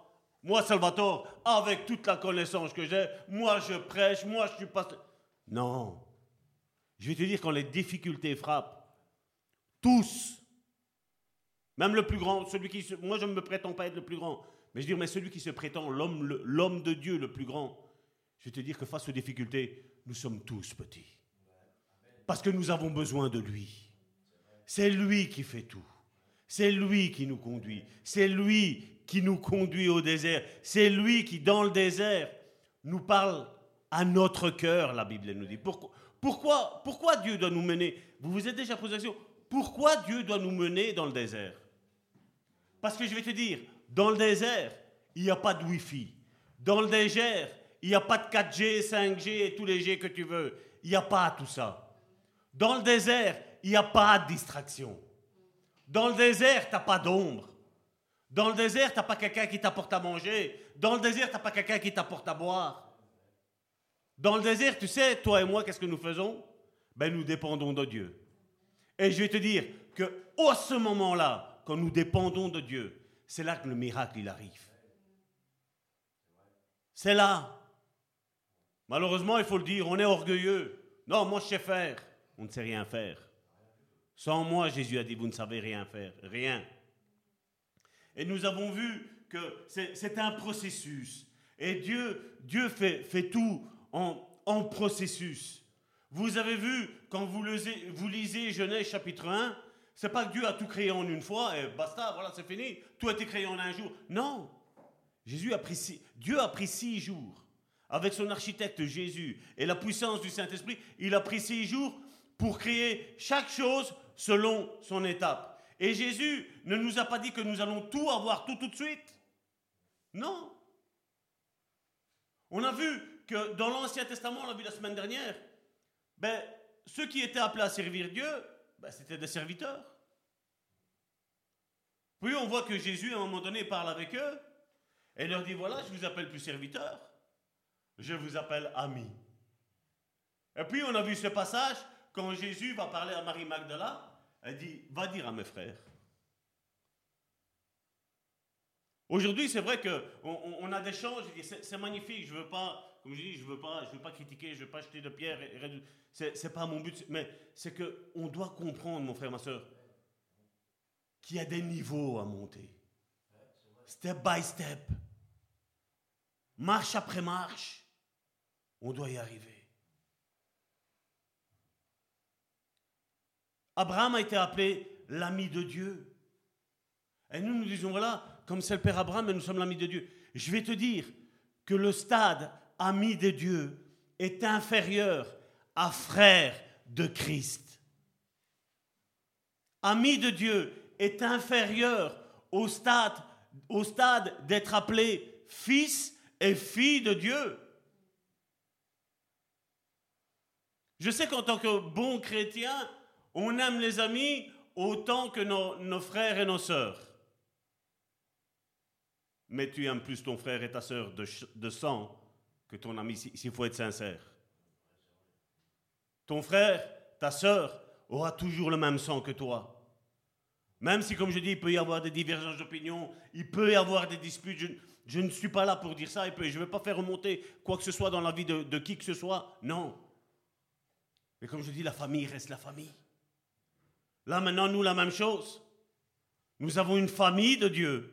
moi Salvatore, avec toute la connaissance que j'ai, moi je prêche, moi je suis pas... Non. Je vais te dire, quand les difficultés frappent, tous, même le plus grand, celui qui... Moi je ne me prétends pas être le plus grand, mais je dis, mais celui qui se prétend l'homme, l'homme de Dieu le plus grand, je vais te dire que face aux difficultés, nous sommes tous petits. Parce que nous avons besoin de lui. C'est lui qui fait tout. C'est lui qui nous conduit. C'est lui qui nous conduit au désert. C'est lui qui, dans le désert, nous parle à notre cœur, la Bible nous dit. Pourquoi, pourquoi, pourquoi Dieu doit nous mener? Vous vous êtes déjà posé la question pourquoi Dieu doit nous mener dans le désert? Parce que je vais te dire, dans le désert, il n'y a pas de Wi-Fi. Dans le désert, il n'y a pas de 4G, 5G et tous les G que tu veux. Il n'y a pas tout ça. Dans le désert, il n'y a pas de distraction. Dans le désert, tu n'as pas d'ombre. Dans le désert, tu n'as pas quelqu'un qui t'apporte à manger. Dans le désert, tu n'as pas quelqu'un qui t'apporte à boire. Dans le désert, tu sais, toi et moi, qu'est-ce que nous faisons? Ben, nous dépendons de Dieu. Et je vais te dire que, à ce moment-là, quand nous dépendons de Dieu, c'est là que le miracle, arrive. C'est là. Malheureusement, il faut le dire, on est orgueilleux. Non, moi, je sais faire. On ne sait rien faire. Sans moi, Jésus a dit, vous ne savez rien faire. Rien. Et nous avons vu que c'est un processus. Et Dieu, Dieu fait, tout en, processus. Vous avez vu, quand vous lisez, Genèse chapitre 1, c'est pas que Dieu a tout créé en une fois et basta, voilà, c'est fini. Tout a été créé en un jour. Non. Jésus a pris Dieu a pris six jours. Avec son architecte Jésus et la puissance du Saint-Esprit, il a pris six jours pour créer chaque chose selon son étape. Et Jésus ne nous a pas dit que nous allons tout avoir tout tout de suite. Non. On a vu que dans l'Ancien Testament, on l'a vu la semaine dernière, ben, ceux qui étaient appelés à servir Dieu, ben, c'était des serviteurs. Puis on voit que Jésus, à un moment donné, parle avec eux et leur dit, voilà, je vous appelle plus serviteurs, je vous appelle amis. Et puis on a vu ce passage quand Jésus va parler à Marie Magdala, elle dit, va dire à mes frères. Aujourd'hui, c'est vrai qu'on on a des choses, c'est magnifique, je veux pas, comme je dis, je veux pas, veux pas critiquer, je veux pas jeter de pierre, c'est pas mon but, mais c'est que on doit comprendre, mon frère, ma soeur, qu'il y a des niveaux à monter. Step by step. Marche après marche, on doit y arriver. Abraham a été appelé l'ami de Dieu. Et nous nous disons, voilà, comme c'est le Père Abraham, nous sommes l'ami de Dieu. Je vais te dire que le stade ami de Dieu est inférieur à frère de Christ. Ami de Dieu est inférieur au stade, au stade d'être appelé fils et fille de Dieu. Je sais qu'en tant que bon chrétien, on aime les amis autant que nos, frères et nos sœurs. Mais tu aimes plus ton frère et ta sœur de, sang que ton ami, s'il faut être sincère. Ton frère, ta sœur, aura toujours le même sang que toi. Même si, comme je dis, il peut y avoir des divergences d'opinion, il peut y avoir des disputes. Je, ne suis pas là pour dire ça, je ne vais pas faire remonter quoi que ce soit dans la vie de qui que ce soit. Non. Mais comme je dis, la famille reste la famille. Là maintenant, nous, la même chose. Nous avons une famille de Dieu.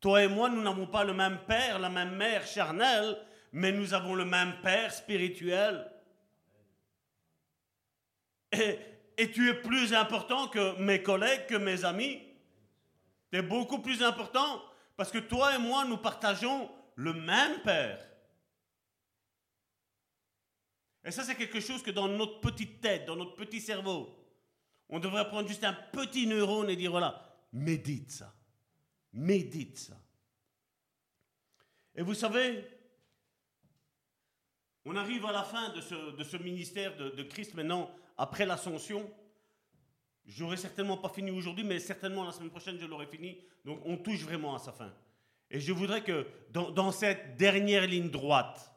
Toi et moi, nous n'avons pas le même père, la même mère charnelle, mais nous avons le même père spirituel. Et, et tu es plus important que mes collègues, que mes amis. Tu es beaucoup plus important parce que toi et moi, nous partageons le même père. Et ça, c'est quelque chose que dans notre petite tête, dans notre petit cerveau, on devrait prendre juste un petit neurone et dire voilà, médite ça. Médite ça. Et vous savez, on arrive à la fin de ce, ministère de, Christ maintenant, après l'ascension. J'aurais certainement pas fini aujourd'hui, mais certainement la semaine prochaine, je l'aurai fini. Donc on touche vraiment à sa fin. Et je voudrais que dans, dans cette dernière ligne droite,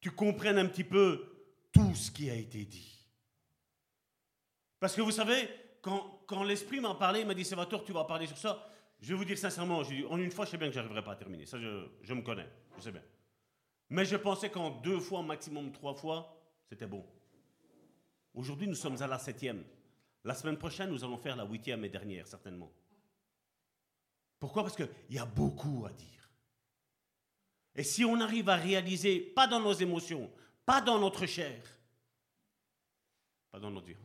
tu comprennes un petit peu tout ce qui a été dit. Parce que vous savez, quand, l'Esprit m'a parlé, il m'a dit, Salvatore, tu vas parler sur ça. Je vais vous dire sincèrement, en une fois, je sais bien que j'arriverai pas à terminer. Ça, je, je, me connais, je sais bien. Mais je pensais qu'en deux fois, maximum trois fois, c'était bon. Aujourd'hui, nous sommes à la septième. La semaine prochaine, nous allons faire la huitième et dernière, certainement. Pourquoi? Parce qu'il y a beaucoup à dire. Et si on arrive à réaliser, pas dans nos émotions, pas dans notre chair, pas dans notre vie,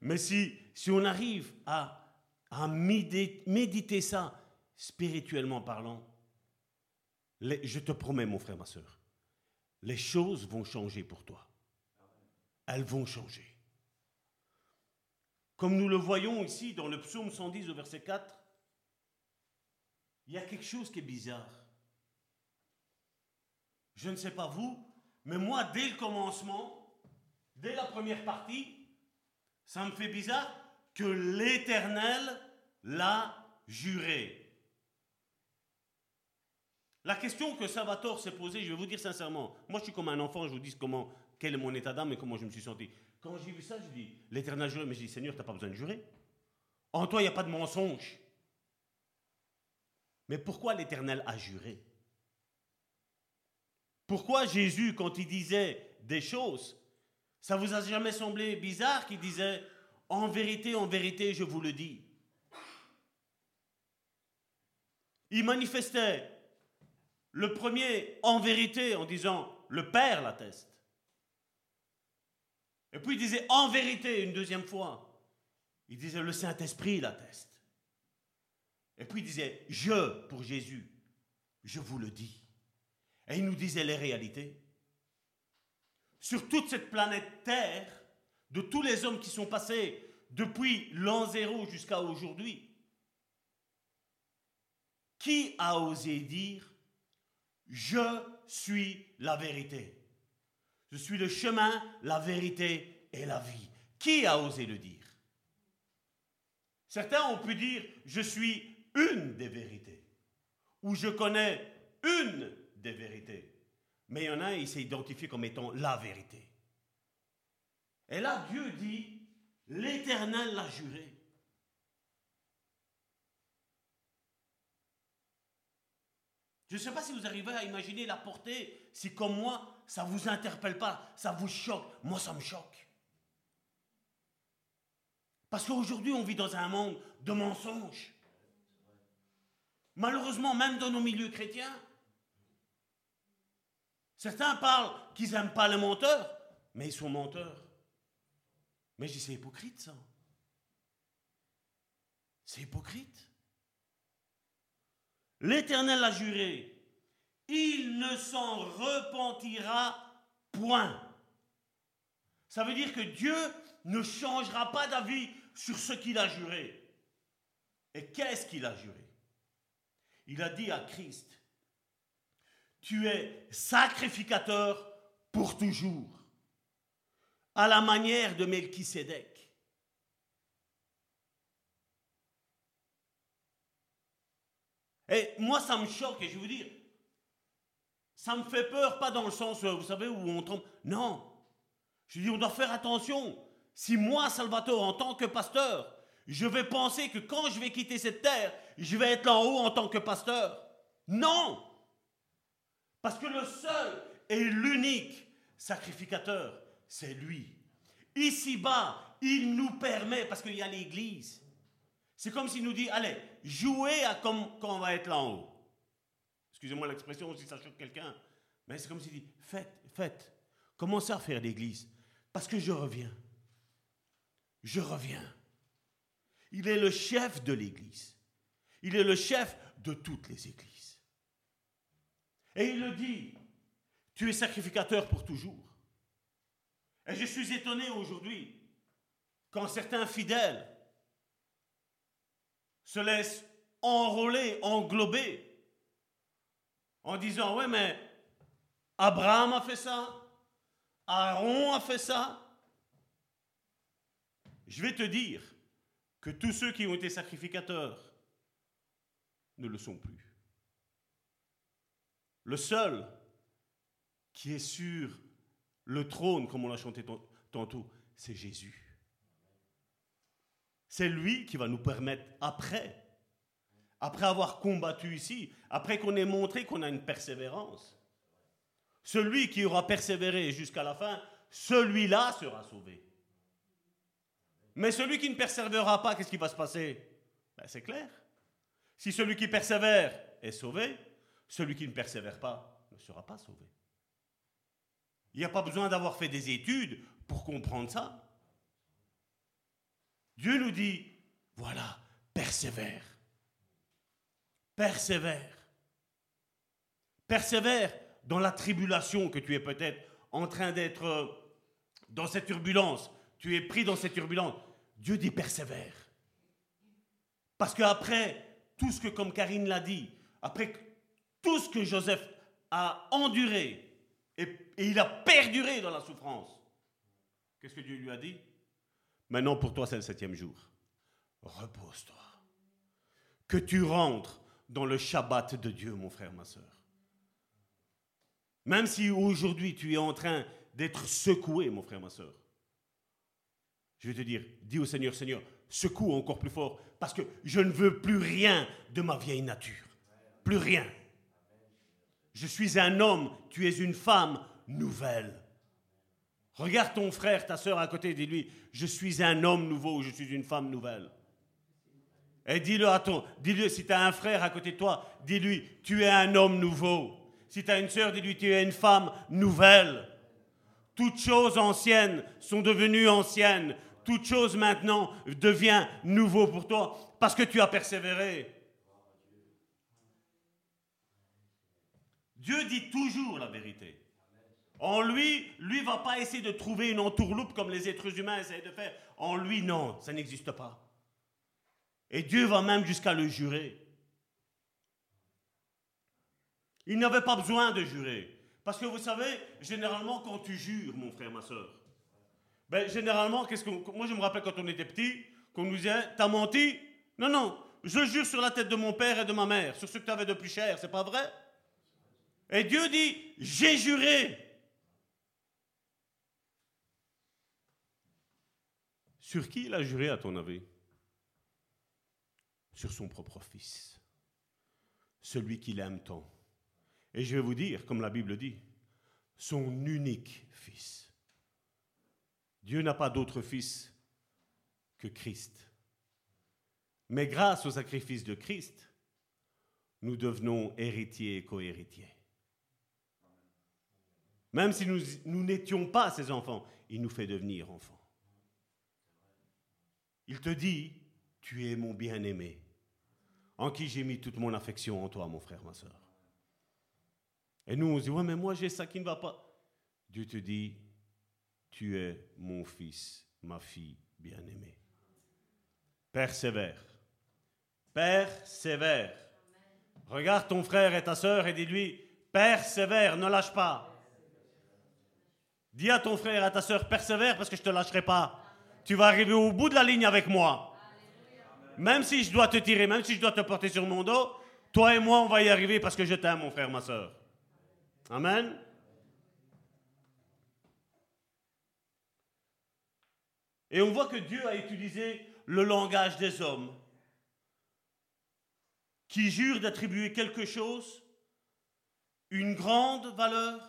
mais si, si on arrive à, à méditer, ça, spirituellement parlant, je te promets, mon frère, ma soeur, les choses vont changer pour toi. Elles vont changer. comme nous le voyons ici dans le psaume 110 au verset 4, il y a quelque chose qui est bizarre. Je ne sais pas vous, mais moi, dès le commencement, dès la première partie, ça me fait bizarre que l'Éternel l'a juré. La question que Salvatore s'est posée, je vais vous dire sincèrement, moi je suis comme un enfant, je vous dis comment, quel est mon état d'âme et comment je me suis senti. Quand j'ai vu ça, je dis, l'Éternel juré, mais je dis, Seigneur, tu n'as pas besoin de jurer. En toi, il n'y a pas de mensonge. Mais pourquoi l'Éternel a juré? Pourquoi Jésus, quand il disait des choses, ça vous a jamais semblé bizarre qu'il disait, en vérité, en vérité, je vous le dis Il manifestait le premier en vérité en disant le Père l'atteste. Et puis il disait en vérité une deuxième fois. Il disait le Saint-Esprit l'atteste. Et puis il disait je pour Jésus, je vous le dis. Et il nous disait les réalités. Sur toute cette planète Terre, de tous les hommes qui sont passés depuis l'an zéro jusqu'à aujourd'hui, qui a osé dire je suis la vérité. Je suis le chemin, la vérité et la vie. Qui a osé le dire? Certains ont pu dire, je suis une des vérités. Ou je connais une des vérités. Mais il y en a, il s'est identifié comme étant la vérité. Et là, Dieu dit, l'Éternel l'a juré. Je ne sais pas si vous arrivez à imaginer la portée, si comme moi, ça ne vous interpelle pas, ça vous choque. Moi, ça me choque. Parce qu'aujourd'hui, on vit dans un monde de mensonges. Malheureusement, même dans nos milieux chrétiens. Certains parlent qu'ils n'aiment pas les menteurs, mais ils sont menteurs. Mais je dis, c'est hypocrite ça. C'est hypocrite. L'Éternel a juré, il ne s'en repentira point. Ça veut dire que Dieu ne changera pas d'avis sur ce qu'il a juré. Et qu'est-ce qu'il a juré? Il a dit à Christ, tu es sacrificateur pour toujours, à la manière de Melchisédek. Et moi, ça me choque, et je vais vous dire, ça me fait peur, pas dans le sens, vous savez, où on tombe. Non. Je dis, on doit faire attention. Si moi, Salvatore, en tant que pasteur, je vais penser que quand je vais quitter cette terre, je vais être là en haut en tant que pasteur. Non. Parce que le seul et l'unique sacrificateur, c'est lui. Ici-bas, il nous permet, parce qu'il y a l'Église, c'est comme s'il nous dit, allez, jouez à quand on va être là en haut. Excusez-moi l'expression si ça choque quelqu'un. Mais c'est comme s'il dit, faites, faites. Commencez à faire l'église? Parce que je reviens. Je reviens. Il est le chef de l'église. Il est le chef de toutes les églises. Et il le dit, tu es sacrificateur pour toujours. Et je suis étonné aujourd'hui quand certains fidèles se laisse enrôler, englober, en disant, ouais, mais Abraham a fait ça, Aaron a fait ça. Je vais te dire que tous ceux qui ont été sacrificateurs ne le sont plus. Le seul qui est sur le trône, comme on l'a chanté tantôt, c'est Jésus. C'est lui qui va nous permettre après, après avoir combattu ici, après qu'on ait montré qu'on a une persévérance, celui qui aura persévéré jusqu'à la fin, celui-là sera sauvé. Mais celui qui ne persévérera pas, qu'est-ce qui va se passer? Ben, C'est clair. Si celui qui persévère est sauvé, celui qui ne persévère pas ne sera pas sauvé. Il n'y a pas besoin d'avoir fait des études pour comprendre ça. Dieu nous dit, voilà, persévère. Persévère. Persévère dans la tribulation que tu es peut-être en train d'être euh, dans cette turbulence. Tu es pris dans cette turbulence. Dieu dit persévère. Parce qu'après tout ce que, comme Karine l'a dit, après tout ce que Joseph a enduré, et, il a perduré dans la souffrance, qu'est-ce que Dieu lui a dit? Maintenant pour toi c'est le septième jour. Repose-toi. Que tu rentres dans le Shabbat de Dieu, mon frère, ma soeur. Même si aujourd'hui tu es en train d'être secoué, mon frère, ma soeur. Je vais te dire, dis au Seigneur, Seigneur, secoue encore plus fort, parce que je ne veux plus rien de ma vieille nature. Plus rien. Je suis un homme, tu es une femme nouvelle. Regarde ton frère, ta soeur à côté, dis-lui, je suis un homme nouveau, je suis une femme nouvelle. Et dis-le à ton, dis-le, si tu as un frère à côté de toi, dis-lui, tu es un homme nouveau. Si tu as une soeur, dis-lui, tu es une femme nouvelle. Toutes choses anciennes sont devenues anciennes. Toute chose maintenant devient nouveau pour toi parce que tu as persévéré. Dieu dit toujours la vérité. En lui, lui va pas essayer de trouver une entourloupe comme les êtres humains essayent de faire. En lui, non, ça n'existe pas. Et Dieu va même jusqu'à le jurer. Il n'avait pas besoin de jurer. Parce que vous savez, généralement, quand tu jures, mon frère, ma soeur, ben, généralement, qu'est-ce que, moi je me rappelle quand on était petit, qu'on nous disait, t'as menti? Non, non, je jure sur la tête de mon père et de ma mère, sur ce que tu avais de plus cher, c'est pas vrai? Et Dieu dit, j'ai juré. Sur qui il a juré, à ton avis? Sur son propre fils, celui qu'il aime tant. Et je vais vous dire, comme la Bible dit, son unique fils. Dieu n'a pas d'autre fils que Christ. Mais grâce au sacrifice de Christ, nous devenons héritiers et co-héritiers. Même si nous n'étions pas ses enfants, il nous fait devenir enfants. Il te dit, tu es mon bien-aimé, en qui j'ai mis toute mon affection en toi, mon frère, ma soeur. Et nous, on se dit, ouais, mais moi j'ai ça qui ne va pas. Dieu te dit, tu es mon fils, ma fille bien-aimée. Persévère. Persévère. Regarde ton frère et ta soeur et dis-lui, persévère, ne lâche pas. Dis à ton frère à ta soeur, persévère parce que je ne te lâcherai pas. Tu vas arriver au bout de la ligne avec moi. Même si je dois te tirer, même si je dois te porter sur mon dos, toi et moi, on va y arriver parce que je t'aime, mon frère, ma soeur. Amen. Et on voit que Dieu a utilisé le langage des hommes qui jurent d'attribuer quelque chose, une grande valeur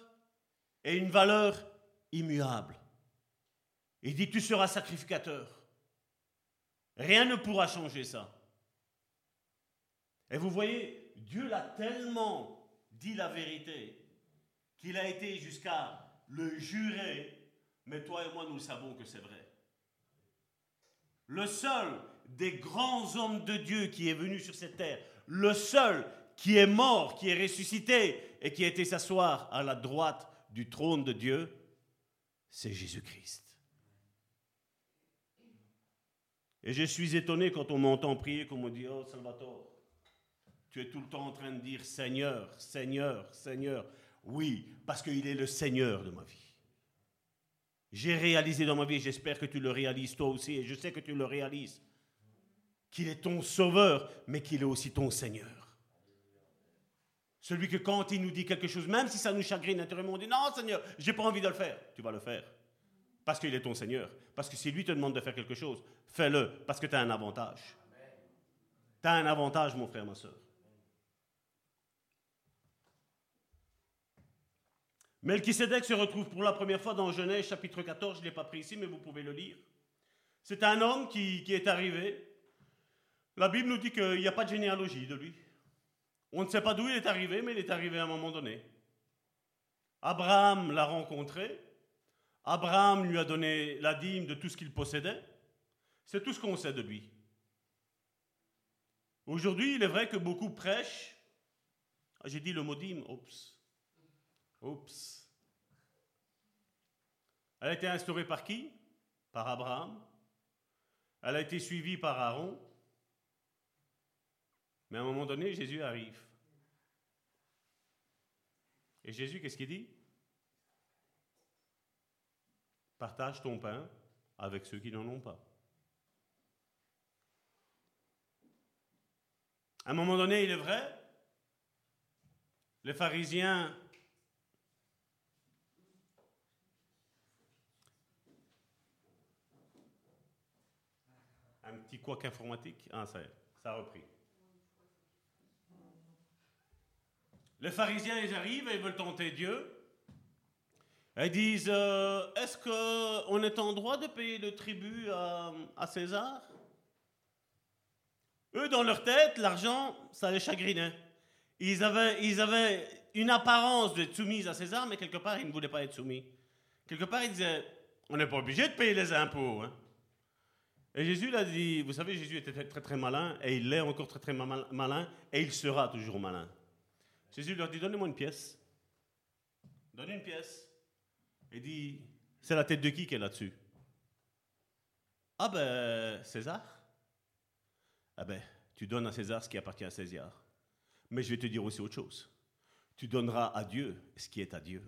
et une valeur immuable. Il dit, tu seras sacrificateur. Rien ne pourra changer ça. Et vous voyez, Dieu l'a tellement dit la vérité qu'il a été jusqu'à le jurer, mais toi et moi, nous savons que c'est vrai. Le seul des grands hommes de Dieu qui est venu sur cette terre, le seul qui est mort, qui est ressuscité et qui a été s'asseoir à la droite du trône de Dieu, c'est Jésus-Christ. Et je suis étonné quand on m'entend prier, qu'on me dit, oh Salvatore, tu es tout le temps en train de dire Seigneur, Seigneur, Seigneur. Oui, parce qu'il est le Seigneur de ma vie. J'ai réalisé dans ma vie, j'espère que tu le réalises toi aussi, et je sais que tu le réalises, qu'il est ton sauveur, mais qu'il est aussi ton Seigneur. Celui que quand il nous dit quelque chose, même si ça nous chagrine intérieurement, on dit non Seigneur, j'ai pas envie de le faire. Tu vas le faire. Parce qu'il est ton Seigneur. Parce que si lui te demande de faire quelque chose, fais-le. Parce que tu as un avantage. Tu as un avantage, mon frère, ma soeur. Melchisedec se retrouve pour la première fois dans Genèse chapitre 14, je ne l'ai pas pris ici, mais vous pouvez le lire. C'est un homme qui, qui, est arrivé. La Bible nous dit qu'il n'y a pas de généalogie de lui. On ne sait pas d'où il est arrivé, mais il est arrivé à un moment donné. Abraham l'a rencontré. Abraham lui a donné la dîme de tout ce qu'il possédait. C'est tout ce qu'on sait de lui. Aujourd'hui, il est vrai que beaucoup prêchent. Ah, j'ai dit le mot dîme, oups. Oups. Elle a été instaurée par qui? Par Abraham. Elle a été suivie par Aaron. Mais à un moment donné, Jésus arrive. Et Jésus, qu'est-ce qu'il dit? Partage ton pain avec ceux qui n'en ont pas. À un moment donné, il est vrai, les pharisiens un petit couac informatique. Ah, ça, ça a repris. Les pharisiens, ils arrivent et ils veulent tenter Dieu. Ils disent, euh, est-ce qu'on est en droit de payer le tribut à, César? Eux, dans leur tête, l'argent, ça les chagrinait. Ils avaient, ils avaient une apparence d'être soumis à César, mais quelque part, ils ne voulaient pas être soumis. Quelque part, ils disaient, on n'est pas obligé de payer les impôts. Hein. Et Jésus l'a dit, vous savez, Jésus était très très, très malin, et il est encore très très malin, et il sera toujours malin. Jésus leur dit, donnez-moi une pièce. Donne une pièce. Et dit, c'est la tête de qui qui est là-dessus Ah ben, César. Ah ben, tu donnes à César ce qui appartient à César. Mais je vais te dire aussi autre chose. Tu donneras à Dieu ce qui est à Dieu.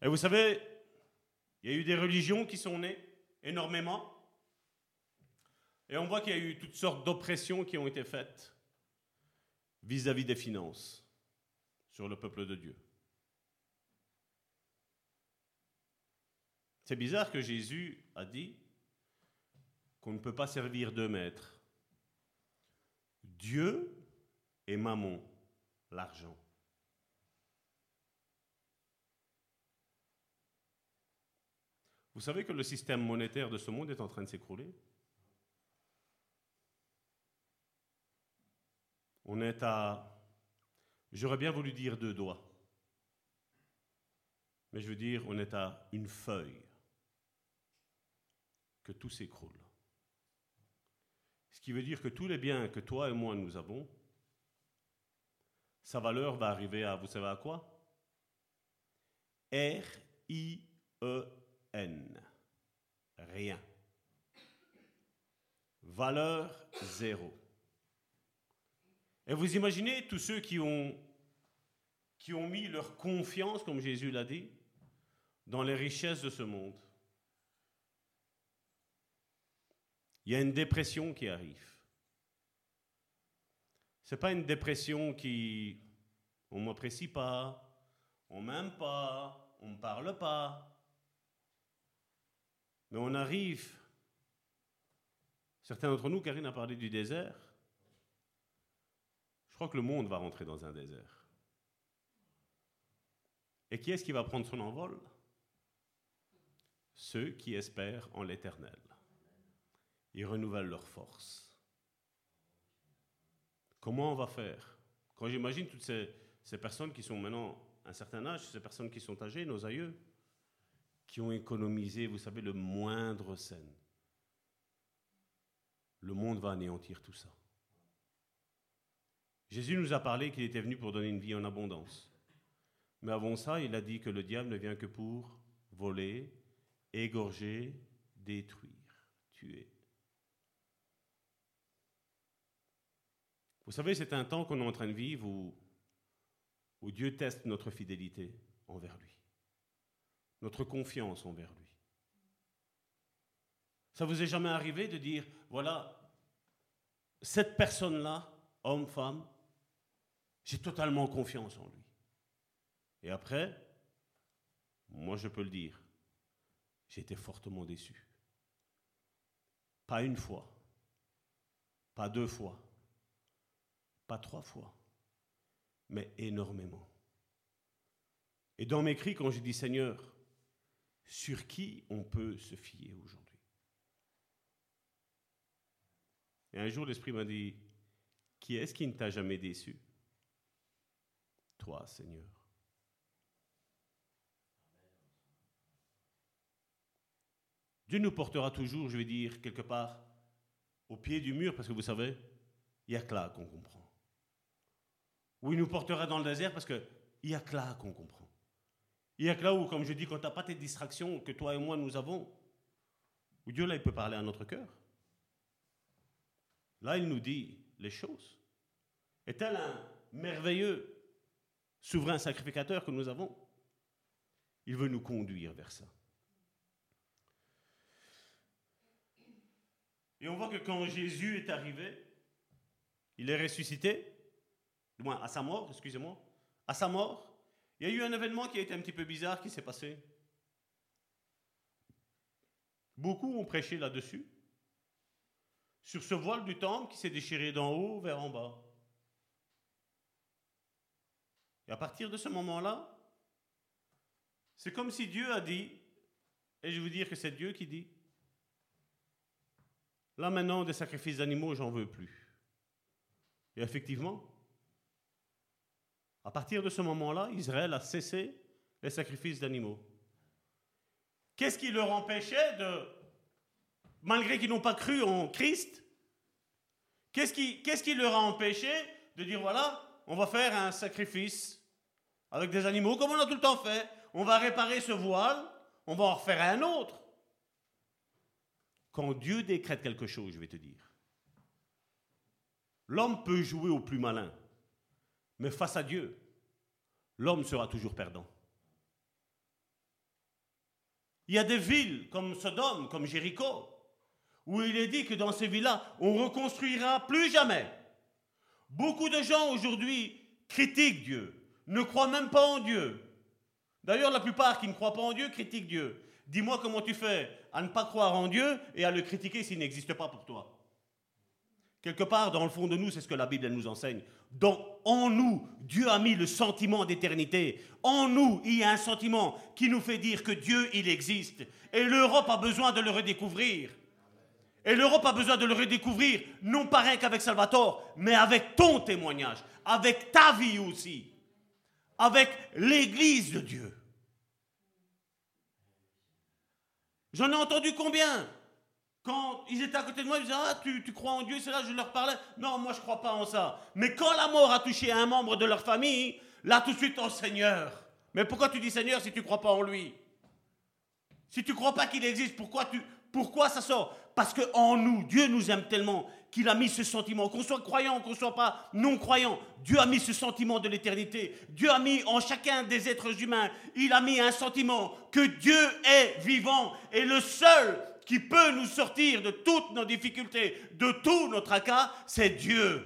Et vous savez, il y a eu des religions qui sont nées énormément. Et on voit qu'il y a eu toutes sortes d'oppressions qui ont été faites vis-à-vis des finances sur le peuple de Dieu. C'est bizarre que Jésus a dit qu'on ne peut pas servir deux maîtres. Dieu et maman, l'argent. Vous savez que le système monétaire de ce monde est en train de s'écrouler? On est à... J'aurais bien voulu dire deux doigts. Mais je veux dire, on est à une feuille que tout s'écroule. Ce qui veut dire que tous les biens que toi et moi nous avons, sa valeur va arriver à, vous savez à quoi? R-I-E-N. Rien. Valeur zéro. Et vous imaginez tous ceux qui ont, mis leur confiance, comme Jésus l'a dit, dans les richesses de ce monde. Il y a une dépression qui arrive. Ce n'est pas une dépression qui on ne m'apprécie pas, on ne m'aime pas, on ne me parle pas. Mais on arrive, certains d'entre nous, Karine a parlé du désert, que le monde va rentrer dans un désert. Et qui est-ce qui va prendre son envol? Ceux qui espèrent en l'éternel. Ils renouvellent leur force. Comment on va faire? Quand j'imagine toutes ces, ces, personnes qui sont maintenant à un certain âge, ces personnes qui sont âgées, nos aïeux, qui ont économisé, vous savez, le moindre scène, le monde va anéantir tout ça. Jésus nous a parlé qu'il était venu pour donner une vie en abondance. Mais avant ça, il a dit que le diable ne vient que pour voler, égorger, détruire, tuer. Vous savez, c'est un temps qu'on est en train de vivre où, où Dieu teste notre fidélité envers lui, notre confiance envers lui. Ça vous est jamais arrivé de dire, voilà, cette personne-là, homme, femme, j'ai totalement confiance en lui. Et après, moi je peux le dire, j'ai été fortement déçu. Pas une fois, pas deux fois, pas trois fois, mais énormément. Et dans mes cris, quand je dis Seigneur, sur qui on peut se fier aujourd'hui? Et un jour, l'Esprit m'a dit, qui est-ce qui ne t'a jamais déçu? Toi, Seigneur. Dieu nous portera toujours, je vais dire, quelque part, au pied du mur, parce que vous savez, il n'y a que là qu'on comprend. Ou il nous portera dans le désert, parce qu'il n'y a que là qu'on comprend. Il n'y a que là où, comme je dis, quand tu n'as pas tes distractions que toi et moi nous avons, où Dieu là, il peut parler à notre cœur. Là, il nous dit les choses. Est-elle un merveilleux souverain sacrificateur que nous avons Il veut nous conduire vers ça. Et on voit que quand Jésus est arrivé, il est ressuscité, du moins à sa mort, excusez-moi, à sa mort, il y a eu un événement qui a été un petit peu bizarre qui s'est passé. Beaucoup ont prêché là-dessus, sur ce voile du temple qui s'est déchiré d'en haut vers en bas. Et à partir de ce moment-là, c'est comme si Dieu a dit, et je veux dire que c'est Dieu qui dit, là maintenant des sacrifices d'animaux, j'en veux plus. Et effectivement, à partir de ce moment-là, Israël a cessé les sacrifices d'animaux. Qu'est-ce qui leur empêchait de, malgré qu'ils n'ont pas cru en Christ, qu'est-ce qui, qu'est-ce qui leur a empêché de dire voilà, on va faire un sacrifice avec des animaux comme on a tout le temps fait, on va réparer ce voile, on va en refaire un autre. Quand Dieu décrète quelque chose, je vais te dire, l'homme peut jouer au plus malin, mais face à Dieu, l'homme sera toujours perdant. Il y a des villes comme Sodome, comme Jéricho, où il est dit que dans ces villes-là, on reconstruira plus jamais. Beaucoup de gens aujourd'hui critiquent Dieu, ne croient même pas en Dieu. D'ailleurs, la plupart qui ne croient pas en Dieu critiquent Dieu. Dis-moi comment tu fais à ne pas croire en Dieu et à le critiquer s'il n'existe pas pour toi. Quelque part, dans le fond de nous, c'est ce que la Bible nous enseigne. Donc, en nous, Dieu a mis le sentiment d'éternité. En nous, il y a un sentiment qui nous fait dire que Dieu, il existe. Et l'Europe a besoin de le redécouvrir. Et l'Europe a besoin de le redécouvrir, non pas rien qu'avec Salvatore, mais avec ton témoignage, avec ta vie aussi, avec l'Église de Dieu. J'en ai entendu combien? Quand ils étaient à côté de moi, ils disaient Ah, tu, crois en Dieu C'est là, je leur parlais. Non, moi, je ne crois pas en ça. Mais quand la mort a touché un membre de leur famille, là, tout de suite, oh Seigneur. Mais pourquoi tu dis Seigneur si tu ne crois pas en lui? Si tu ne crois pas qu'il existe, pourquoi, tu, pourquoi ça sort? Parce qu'en nous, Dieu nous aime tellement qu'il a mis ce sentiment, qu'on soit croyant, qu'on ne soit pas non-croyant, Dieu a mis ce sentiment de l'éternité. Dieu a mis en chacun des êtres humains, il a mis un sentiment que Dieu est vivant et le seul qui peut nous sortir de toutes nos difficultés, de tout notre tracas, c'est Dieu.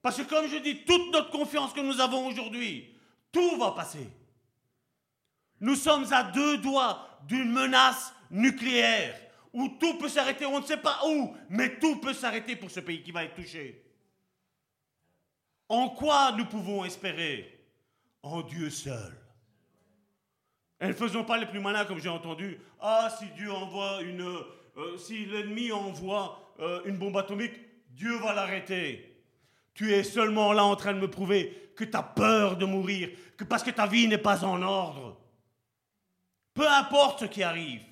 Parce que comme je dis, toute notre confiance que nous avons aujourd'hui, tout va passer. Nous sommes à deux doigts d'une menace nucléaire où tout peut s'arrêter, on ne sait pas où, mais tout peut s'arrêter pour ce pays qui va être touché. En quoi nous pouvons espérer En Dieu seul? Et ne faisons pas les plus malins comme j'ai entendu. Ah, si Dieu envoie une. Euh, si l'ennemi envoie euh, une bombe atomique, Dieu va l'arrêter. Tu es seulement là en train de me prouver que tu as peur de mourir, que parce que ta vie n'est pas en ordre. Peu importe ce qui arrive.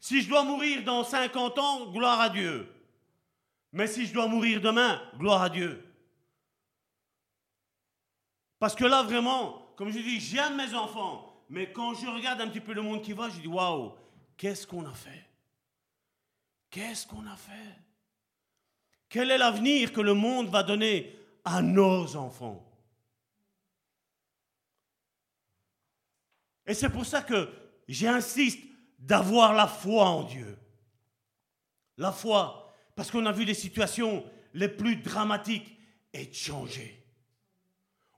Si je dois mourir dans 50 ans, gloire à Dieu. Mais si je dois mourir demain, gloire à Dieu. Parce que là, vraiment, comme je dis, j'aime mes enfants, mais quand je regarde un petit peu le monde qui va, je dis waouh, qu'est-ce qu'on a fait? Qu'est-ce qu'on a fait? Quel est l'avenir que le monde va donner à nos enfants? Et c'est pour ça que j'insiste d'avoir la foi en Dieu. La foi, parce qu'on a vu les situations les plus dramatiques et changer.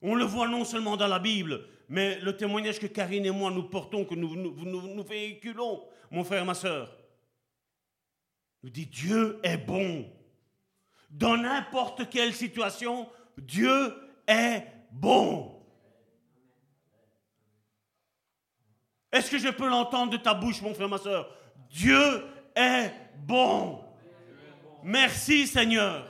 On le voit non seulement dans la Bible, mais le témoignage que Karine et moi nous portons, que nous, nous, véhiculons, mon frère, ma soeur, nous dit Dieu est bon. Dans n'importe quelle situation, Dieu est bon. Est-ce que je peux l'entendre de ta bouche, mon frère, ma soeur? Dieu est bon. Merci Seigneur.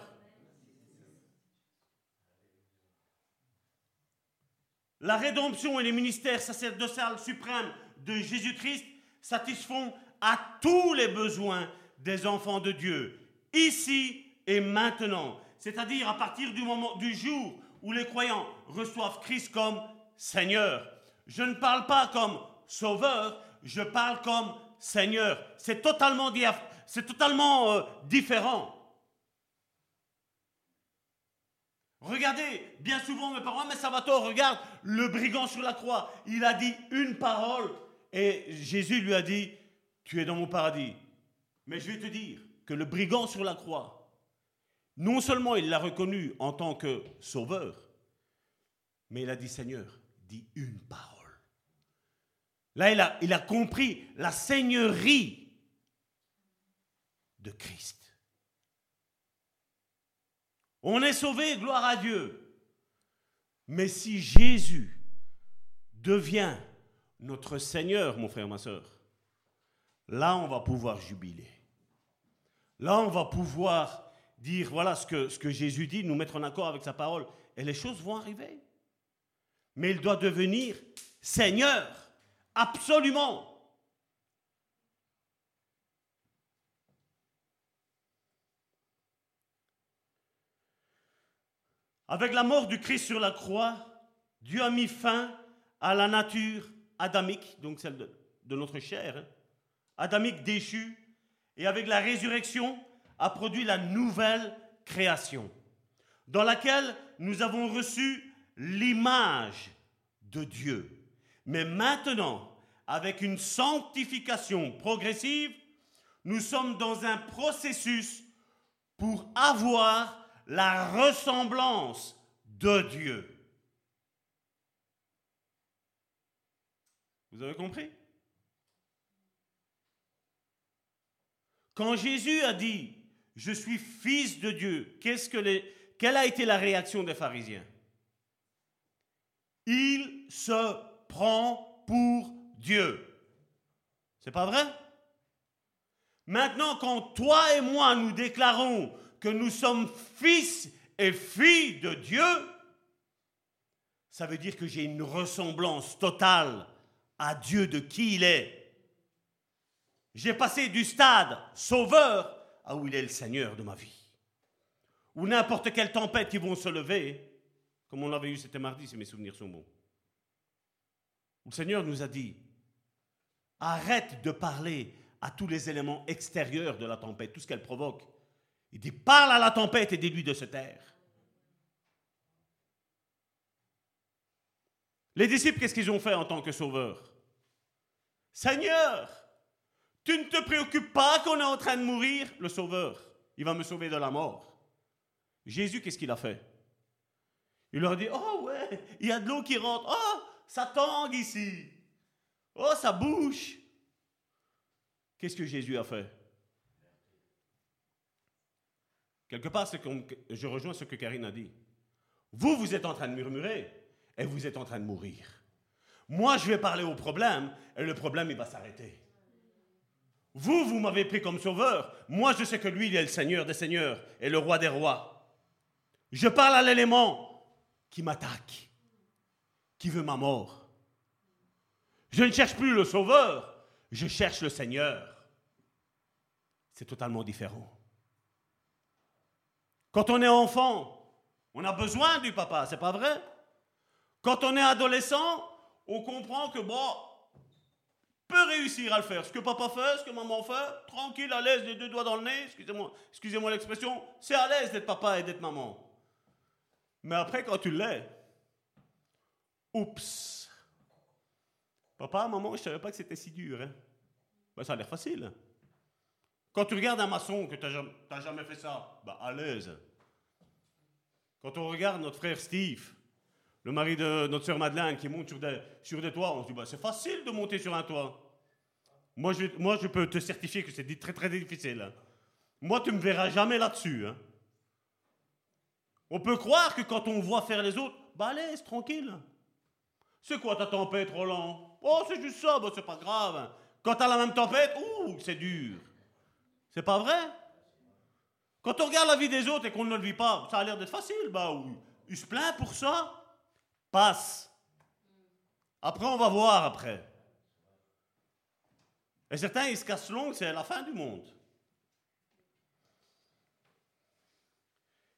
La rédemption et les ministères sacerdotales suprêmes de Jésus-Christ satisfont à tous les besoins des enfants de Dieu, ici et maintenant. C'est-à-dire à partir du moment du jour où les croyants reçoivent Christ comme Seigneur. Je ne parle pas comme sauveur, je parle comme Seigneur. C'est totalement, c'est totalement euh, différent. Regardez, bien souvent mes parents, mais Salvatore, regarde le brigand sur la croix. Il a dit une parole et Jésus lui a dit, tu es dans mon paradis. Mais je vais te dire que le brigand sur la croix, non seulement il l'a reconnu en tant que sauveur, mais il a dit, Seigneur, dis une parole. Là, il a, compris la seigneurie de Christ. On est sauvé, gloire à Dieu. Mais si Jésus devient notre Seigneur, mon frère, ma soeur, là, on va pouvoir jubiler. Là, on va pouvoir dire, voilà ce que Jésus dit, nous mettre en accord avec sa parole, et les choses vont arriver. Mais il doit devenir Seigneur, absolument. Avec la mort du Christ sur la croix, Dieu a mis fin à la nature adamique, donc celle de, notre chair, hein. adamique déchue, et avec la résurrection a produit la nouvelle création, dans laquelle nous avons reçu l'image de Dieu. Mais maintenant, avec une sanctification progressive, nous sommes dans un processus pour avoir la ressemblance de Dieu. Vous avez compris? Quand Jésus a dit Je suis fils de Dieu, quelle a été la réaction des pharisiens? Il se prend pour Dieu. C'est pas vrai? Maintenant, quand toi et moi nous déclarons que nous sommes fils et filles de Dieu, ça veut dire que j'ai une ressemblance totale à Dieu de qui il est. J'ai passé du stade sauveur à où il est le Seigneur de ma vie. Ou n'importe quelle tempête qui vont se lever, comme on l'avait eu c'était mardi si mes souvenirs sont bons. Le Seigneur nous a dit, arrête de parler à tous les éléments extérieurs de la tempête, tout ce qu'elle provoque. Il dit, parle à la tempête et dis-lui de se taire. Les disciples, qu'est-ce qu'ils ont fait en tant que sauveurs? Seigneur, tu ne te préoccupes pas qu'on est en train de mourir? Le sauveur, il va me sauver de la mort. Jésus, qu'est-ce qu'il a fait? Il leur dit, oh ouais, il y a de l'eau qui rentre. Oh, ça tangue ici. Oh, ça bouche. Qu'est-ce que Jésus a fait? Quelque part, je rejoins ce que Karine a dit. Vous, vous êtes en train de murmurer et vous êtes en train de mourir. Moi, je vais parler au problème et le problème, il va s'arrêter. Vous, vous m'avez pris comme sauveur. Moi, je sais que lui, il est le Seigneur des Seigneurs et le Roi des Rois. Je parle à l'élément qui m'attaque, veut ma mort. Je ne cherche plus le sauveur, je cherche le Seigneur. C'est totalement différent. Quand on est enfant, on a besoin du papa, c'est pas vrai? Quand on est adolescent, on comprend que bon, peut réussir à le faire. Ce que papa fait, ce que maman fait, tranquille, à l'aise, les deux doigts dans le nez, excusez-moi, excusez-moi l'expression, c'est à l'aise d'être papa et d'être maman. Mais après, quand tu l'es, oups. Papa, maman, je ne savais pas que c'était si dur. Hein? Ben, ça a l'air facile. Quand tu regardes un maçon que tu n'as jamais fait ça, bah à l'aise. Quand on regarde notre frère Steve, le mari de notre sœur Madeleine qui monte sur des, toits, on se dit bah, c'est facile de monter sur un toit. Moi je, peux te certifier que c'est très très difficile. Hein. Moi, tu ne me verras jamais là-dessus. Hein. On peut croire que quand on voit faire les autres, bah laisse, tranquille. C'est quoi ta tempête, Roland? Oh, c'est juste ça, bah, c'est pas grave. Quand tu as la même tempête, ouh, c'est dur. C'est pas vrai? Quand on regarde la vie des autres et qu'on ne le vit pas, ça a l'air d'être facile. Bah oui. Il se plaint pour ça? Passe. Après, on va voir après. Et certains, ils se cassent l'ongle, c'est la fin du monde.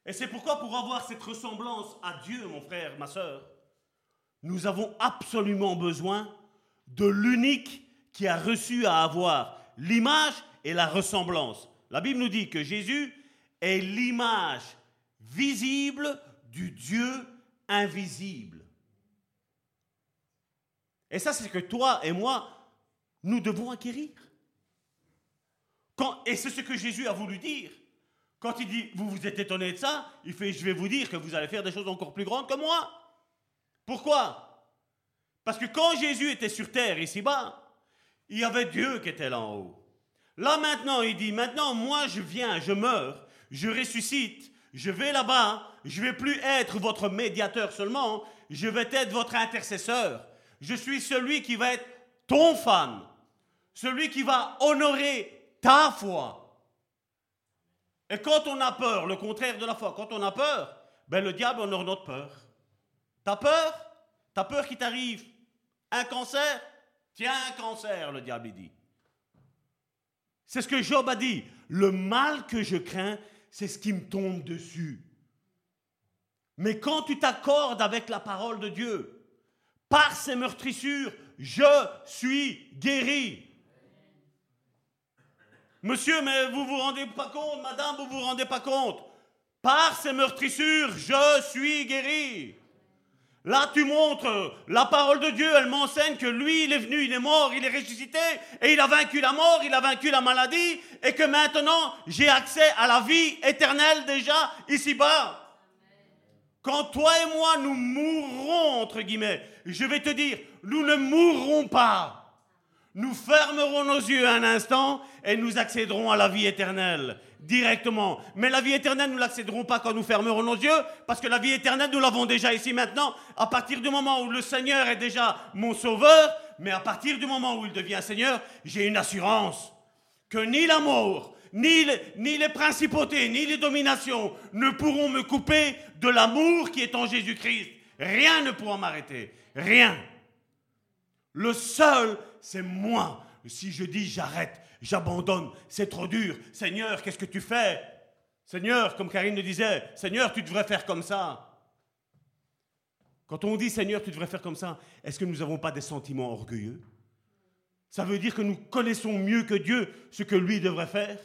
Et c'est pourquoi, pour avoir cette ressemblance à Dieu, mon frère, ma soeur, nous avons absolument besoin de l'unique qui a reçu à avoir l'image et la ressemblance. La Bible nous dit que Jésus est l'image visible du Dieu invisible. Et ça, c'est ce que toi et moi, nous devons acquérir. Quand, et c'est ce que Jésus a voulu dire. Quand il dit, vous vous êtes étonné de ça, il fait, je vais vous dire que vous allez faire des choses encore plus grandes que moi. Pourquoi? Parce que quand Jésus était sur terre, ici-bas, il y avait Dieu qui était là en haut. Là maintenant, il dit, maintenant, moi je viens, je meurs, je ressuscite, je vais là-bas, je vais plus être votre médiateur seulement, je vais être votre intercesseur. Je suis celui qui va être ton fan, celui qui va honorer ta foi. Et quand on a peur, le contraire de la foi, quand on a peur, ben le diable honore notre peur. T'as peur? T'as peur qu'il t'arrive un cancer? Tiens un cancer, le diable dit. C'est ce que Job a dit. Le mal que je crains, c'est ce qui me tombe dessus. Mais quand tu t'accordes avec la parole de Dieu, par ses meurtrissures, je suis guéri. Monsieur, mais vous vous rendez pas compte, madame, vous vous rendez pas compte. Par ces meurtrissures, je suis guéri. Là, tu montres la parole de Dieu, elle m'enseigne que lui, il est venu, il est mort, il est ressuscité, et il a vaincu la mort, il a vaincu la maladie, et que maintenant, j'ai accès à la vie éternelle déjà ici-bas. Quand toi et moi, nous mourrons, entre guillemets, je vais te dire, nous ne mourrons pas. Nous fermerons nos yeux un instant et nous accéderons à la vie éternelle directement. Mais la vie éternelle, nous l'accéderons pas quand nous fermerons nos yeux, parce que la vie éternelle, nous l'avons déjà ici maintenant, à partir du moment où le Seigneur est déjà mon sauveur, mais à partir du moment où il devient Seigneur, j'ai une assurance que ni la mort, ni ni les principautés, ni les dominations ne pourront me couper de l'amour qui est en Jésus-Christ. Rien ne pourra m'arrêter. Rien. Le seul, c'est moi. Si je dis j'arrête, j'abandonne, c'est trop dur. Seigneur, qu'est-ce que tu fais? Seigneur, comme Karine le disait, Seigneur, tu devrais faire comme ça. Quand on dit Seigneur, tu devrais faire comme ça, est-ce que nous n'avons pas des sentiments orgueilleux? Ça veut dire que nous connaissons mieux que Dieu ce que lui devrait faire?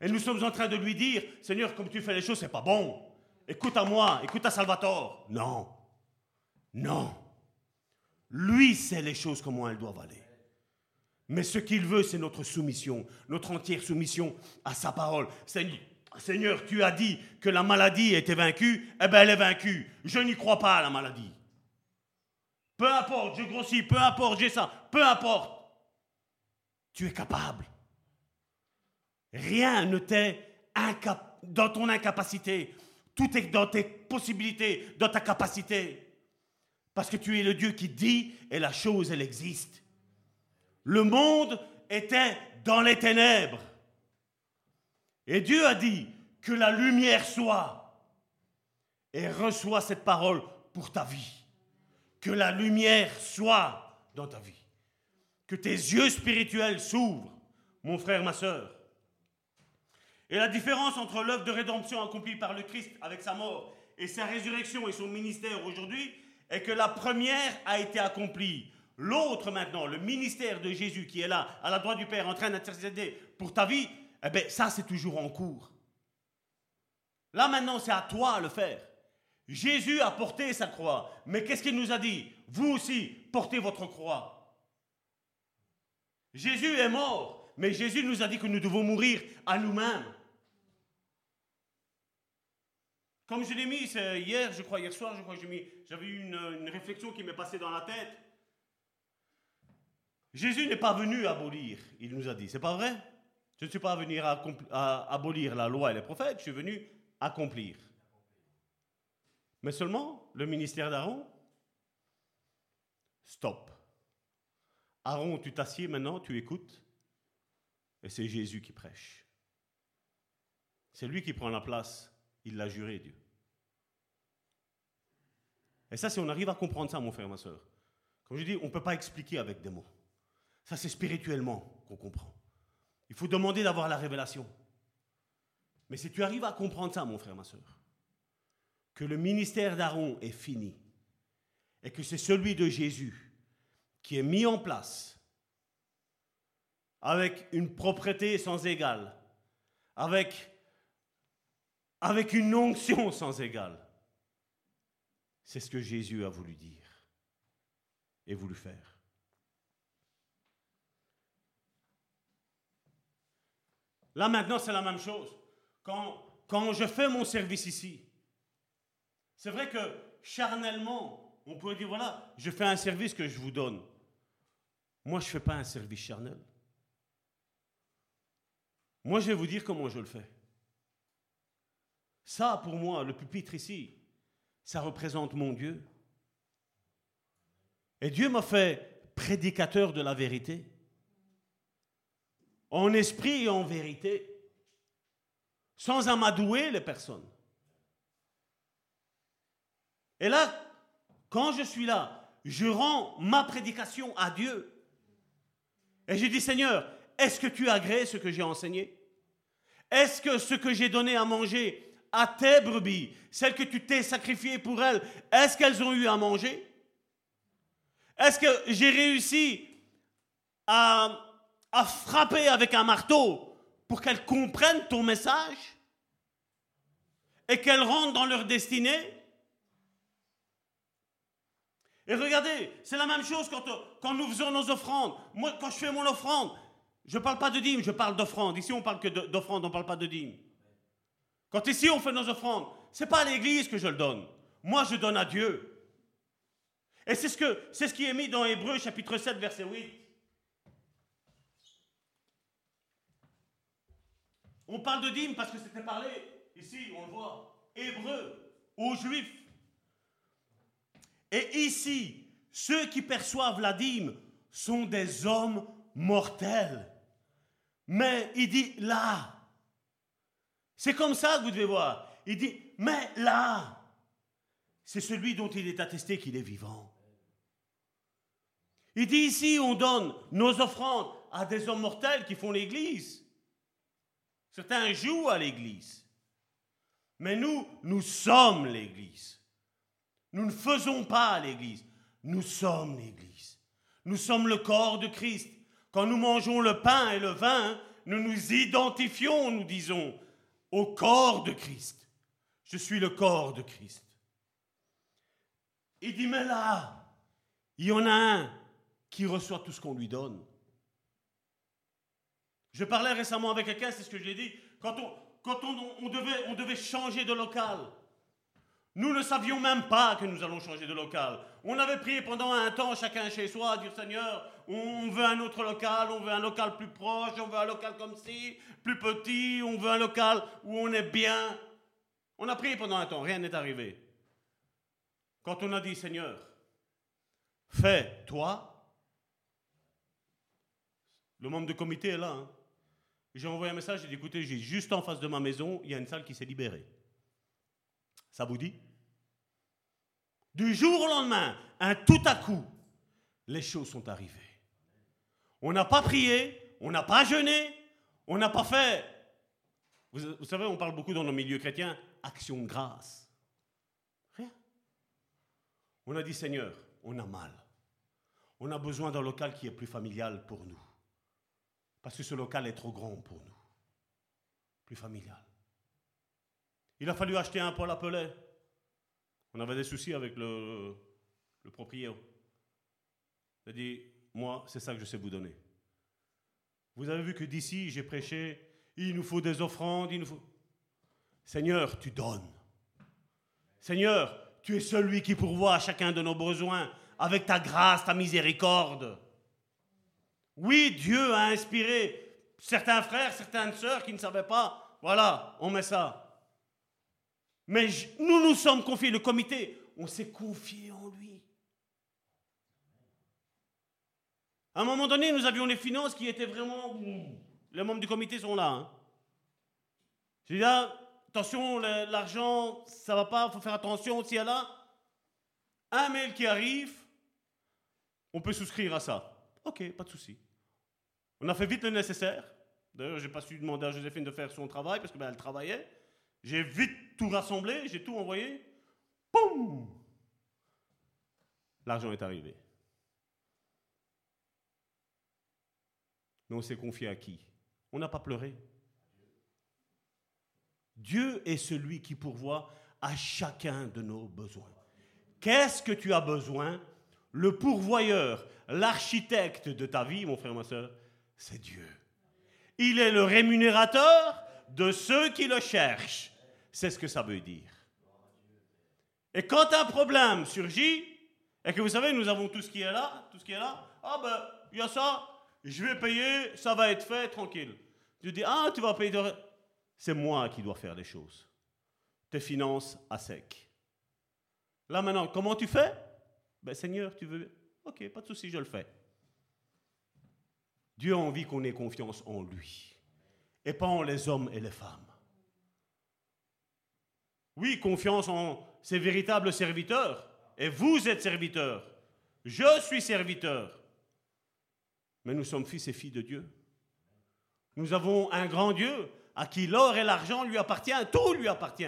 Et nous sommes en train de lui dire, Seigneur, comme tu fais les choses, c'est pas bon. Écoute à moi, écoute à Salvatore. Non. Non. Lui sait les choses, comment elles doivent aller. Mais ce qu'il veut, c'est notre soumission, notre entière soumission à sa parole. Seigneur, tu as dit que la maladie était vaincue, eh bien elle est vaincue. Je n'y crois pas à la maladie. Peu importe, je grossis, peu importe, j'ai ça, peu importe. Tu es capable. Rien ne t'est dans ton incapacité. Tout est dans tes possibilités, dans ta capacité. Parce que tu es le Dieu qui dit et la chose, elle existe. Le monde était dans les ténèbres. Et Dieu a dit que la lumière soit. Et reçois cette parole pour ta vie. Que la lumière soit dans ta vie. Que tes yeux spirituels s'ouvrent, mon frère, ma soeur. Et la différence entre l'œuvre de rédemption accomplie par le Christ avec sa mort et sa résurrection et son ministère aujourd'hui, et que la première a été accomplie. L'autre maintenant, le ministère de Jésus qui est là, à la droite du Père, en train d'intercéder pour ta vie, eh bien ça c'est toujours en cours. Là maintenant c'est à toi à le faire. Jésus a porté sa croix, mais qu'est-ce qu'il nous a dit? Vous aussi, portez votre croix. Jésus est mort, mais Jésus nous a dit que nous devons mourir à nous-mêmes. Comme je l'ai mis hier, je crois, hier soir, je crois que j'avais eu une, réflexion qui m'est passée dans la tête. Jésus n'est pas venu abolir, il nous a dit. C'est pas vrai? Je ne suis pas venu à, abolir la loi et les prophètes, je suis venu accomplir. Mais seulement le ministère d'Aaron, stop. Aaron, tu t'assieds maintenant, tu écoutes, et c'est Jésus qui prêche. C'est lui qui prend la place il l'a juré, Dieu. Et ça, si on arrive à comprendre ça, mon frère, ma soeur, comme je dis, on ne peut pas expliquer avec des mots. Ça, c'est spirituellement qu'on comprend. Il faut demander d'avoir la révélation. Mais si tu arrives à comprendre ça, mon frère, ma soeur, que le ministère d'Aaron est fini et que c'est celui de Jésus qui est mis en place avec une propreté sans égale, avec, avec une onction sans égale. C'est ce que Jésus a voulu dire et voulu faire. Là maintenant, c'est la même chose. Quand, je fais mon service ici, c'est vrai que charnellement, on pourrait dire, voilà, je fais un service que je vous donne. Moi, je ne fais pas un service charnel. Moi, je vais vous dire comment je le fais. Ça, pour moi, le pupitre ici, ça représente mon Dieu. Et Dieu m'a fait prédicateur de la vérité. En esprit et en vérité. Sans amadouer les personnes. Et là, quand je suis là, je rends ma prédication à Dieu. Et je dis, Seigneur, est-ce que tu agrées ce que j'ai enseigné? Est-ce que ce que j'ai donné à manger à tes brebis, celles que tu t'es sacrifiées pour elles, est-ce qu'elles ont eu à manger? Est-ce que j'ai réussi à, à frapper avec un marteau pour qu'elles comprennent ton message et qu'elles rentrent dans leur destinée et regardez, c'est la même chose quand, nous faisons nos offrandes. Moi, quand je fais mon offrande, je ne parle pas de dîme, je parle d'offrande. Ici, on parle que d'offrande, on ne parle pas de dîme. Quand ici on fait nos offrandes, c'est pas à l'église que je le donne. Moi, je donne à Dieu. Et c'est ce, c'est ce qui est mis dans Hébreu chapitre 7, verset 8. On parle de dîme parce que c'était parlé, ici, on le voit, hébreu, aux juifs. Et ici, ceux qui perçoivent la dîme sont des hommes mortels. Mais il dit là, c'est comme ça que vous devez voir. Il dit, mais là, c'est celui dont il est attesté qu'il est vivant. Il dit ici, on donne nos offrandes à des hommes mortels qui font l'église. Certains jouent à l'église. Mais nous, nous sommes l'église. Nous ne faisons pas l'église. Nous sommes l'église. Nous sommes le corps de Christ. Quand nous mangeons le pain et le vin, nous nous identifions, nous disons, au corps de Christ. Je suis le corps de Christ. Il dit, mais là, il y en a un qui reçoit tout ce qu'on lui donne. Je parlais récemment avec quelqu'un, c'est ce que je lui ai dit, quand, on, devait, changer de local. Nous ne savions même pas que nous allons changer de local. On avait prié pendant un temps chacun chez soi, à dire Seigneur, on veut un autre local, on veut un local plus proche, on veut un local comme ci, plus petit, on veut un local où on est bien. On a prié pendant un temps, rien n'est arrivé. Quand on a dit Seigneur, fais toi, le membre de comité est là. Hein. J'ai envoyé un message, j'ai dit écoutez, j'ai juste en face de ma maison, il y a une salle qui s'est libérée. Ça vous dit? Du jour au lendemain, un tout à coup, les choses sont arrivées. On n'a pas prié, on n'a pas jeûné, on n'a pas fait. Vous, savez, on parle beaucoup dans nos milieux chrétiens, action de grâce. Rien. On a dit, Seigneur, on a mal. On a besoin d'un local qui est plus familial pour nous. Parce que ce local est trop grand pour nous. Plus familial. Il a fallu acheter un poêle à pelet. On avait des soucis avec le, le propriétaire. Il a dit, moi, c'est ça que je sais vous donner. Vous avez vu que d'ici, j'ai prêché, il nous faut des offrandes, il nous faut... Seigneur, tu donnes. Seigneur, tu es celui qui pourvoit à chacun de nos besoins avec ta grâce, ta miséricorde. Oui, Dieu a inspiré certains frères, certaines sœurs qui ne savaient pas. Voilà, on met ça. Mais nous nous sommes confiés, le comité, on s'est confié en lui. À un moment donné, nous avions les finances qui étaient vraiment... Les membres du comité sont là. Hein. Je dis là, attention, l'argent, ça va pas, il faut faire attention aussi à là. Un mail qui arrive, on peut souscrire à ça. Ok, pas de souci. On a fait vite le nécessaire. D'ailleurs, j'ai pas su demander à Joséphine de faire son travail parce qu'elle ben, travaillait. J'ai vite tout rassemblé, j'ai tout envoyé. Poum L'argent est arrivé. Mais on s'est confié à qui? On n'a pas pleuré. Dieu est celui qui pourvoit à chacun de nos besoins. Qu'est-ce que tu as besoin? Le pourvoyeur, l'architecte de ta vie, mon frère, ma soeur, c'est Dieu. Il est le rémunérateur de ceux qui le cherchent. C'est ce que ça veut dire. Et quand un problème surgit, et que vous savez, nous avons tout ce qui est là, tout ce qui est là, ah ben, il y a ça, je vais payer, ça va être fait, tranquille. Tu dis, ah, tu vas payer, c'est moi qui dois faire les choses. Tes finances à sec. Là maintenant, comment tu fais? Ben Seigneur, tu veux... Ok, pas de souci, je le fais. Dieu a envie qu'on ait confiance en lui et pas en les hommes et les femmes. Oui, confiance en ses véritables serviteurs. Et vous êtes serviteurs. Je suis serviteur. Mais nous sommes fils et filles de Dieu. Nous avons un grand Dieu à qui l'or et l'argent lui appartient, tout lui appartient.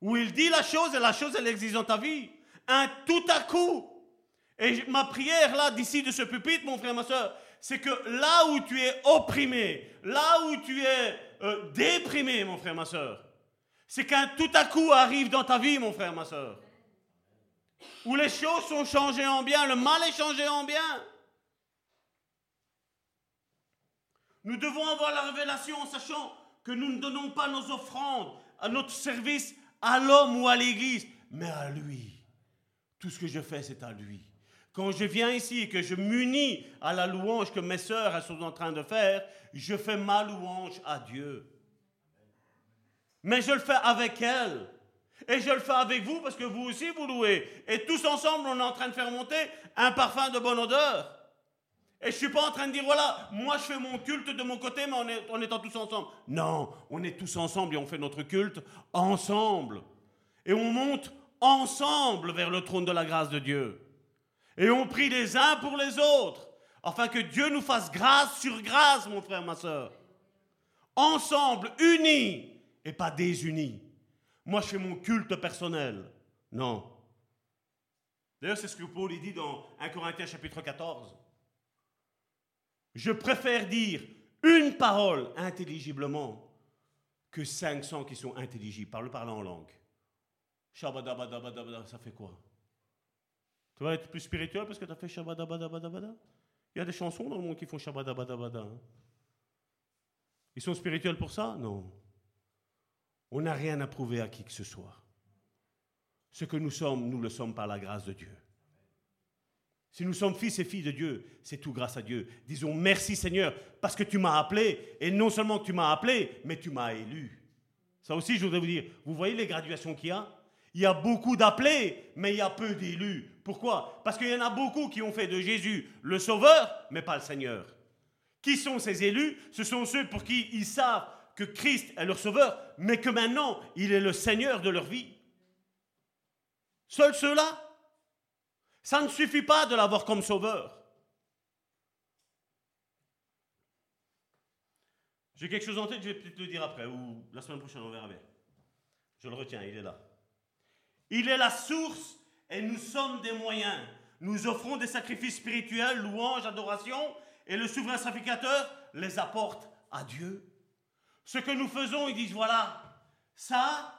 Où il dit la chose et la chose elle existe dans ta vie. Un tout à coup. Et ma prière là, d'ici de ce pupitre, mon frère, ma soeur, c'est que là où tu es opprimé, là où tu es euh, déprimé, mon frère, ma soeur, c'est qu'un tout à coup arrive dans ta vie, mon frère, ma soeur. Où les choses sont changées en bien, le mal est changé en bien. Nous devons avoir la révélation en sachant que nous ne donnons pas nos offrandes à notre service à l'homme ou à l'église, mais à lui. Tout ce que je fais, c'est à lui. Quand je viens ici et que je m'unis à la louange que mes sœurs sont en train de faire, je fais ma louange à Dieu. Mais je le fais avec elles. Et je le fais avec vous parce que vous aussi vous louez. Et tous ensemble, on est en train de faire monter un parfum de bonne odeur. Et je ne suis pas en train de dire, voilà, moi je fais mon culte de mon côté, mais on est, en étant tous ensemble. Non, on est tous ensemble et on fait notre culte ensemble. Et on monte ensemble vers le trône de la grâce de Dieu. Et on prie les uns pour les autres, afin que Dieu nous fasse grâce sur grâce, mon frère, ma soeur. Ensemble, unis, et pas désunis. Moi, je fais mon culte personnel. Non. D'ailleurs, c'est ce que Paul dit dans 1 Corinthiens chapitre 14. Je préfère dire une parole intelligiblement que 500 qui sont intelligibles. Parle, parler en langue. Shabadabadabadabada, ça fait quoi? Tu vas être plus spirituel parce que tu as fait Shabadabadabadabada? Il y a des chansons dans le monde qui font Shabadabadabada. Hein. Ils sont spirituels pour ça? Non. On n'a rien à prouver à qui que ce soit. Ce que nous sommes, nous le sommes par la grâce de Dieu. Si nous sommes fils et filles de Dieu, c'est tout grâce à Dieu. Disons merci Seigneur parce que tu m'as appelé et non seulement que tu m'as appelé, mais tu m'as élu. Ça aussi, je voudrais vous dire, vous voyez les graduations qu'il y a? Il y a beaucoup d'appelés, mais il y a peu d'élus. Pourquoi? Parce qu'il y en a beaucoup qui ont fait de Jésus le sauveur, mais pas le Seigneur. Qui sont ces élus? Ce sont ceux pour qui ils savent que Christ est leur sauveur, mais que maintenant, il est le Seigneur de leur vie. Seuls ceux-là? Ça ne suffit pas de l'avoir comme sauveur. J'ai quelque chose en tête, je vais peut-être le dire après, ou la semaine prochaine, on verra bien. Je le retiens, il est là. Il est la source et nous sommes des moyens. Nous offrons des sacrifices spirituels, louanges, adoration, et le souverain sacrificateur les apporte à Dieu. Ce que nous faisons, ils disent, voilà, ça,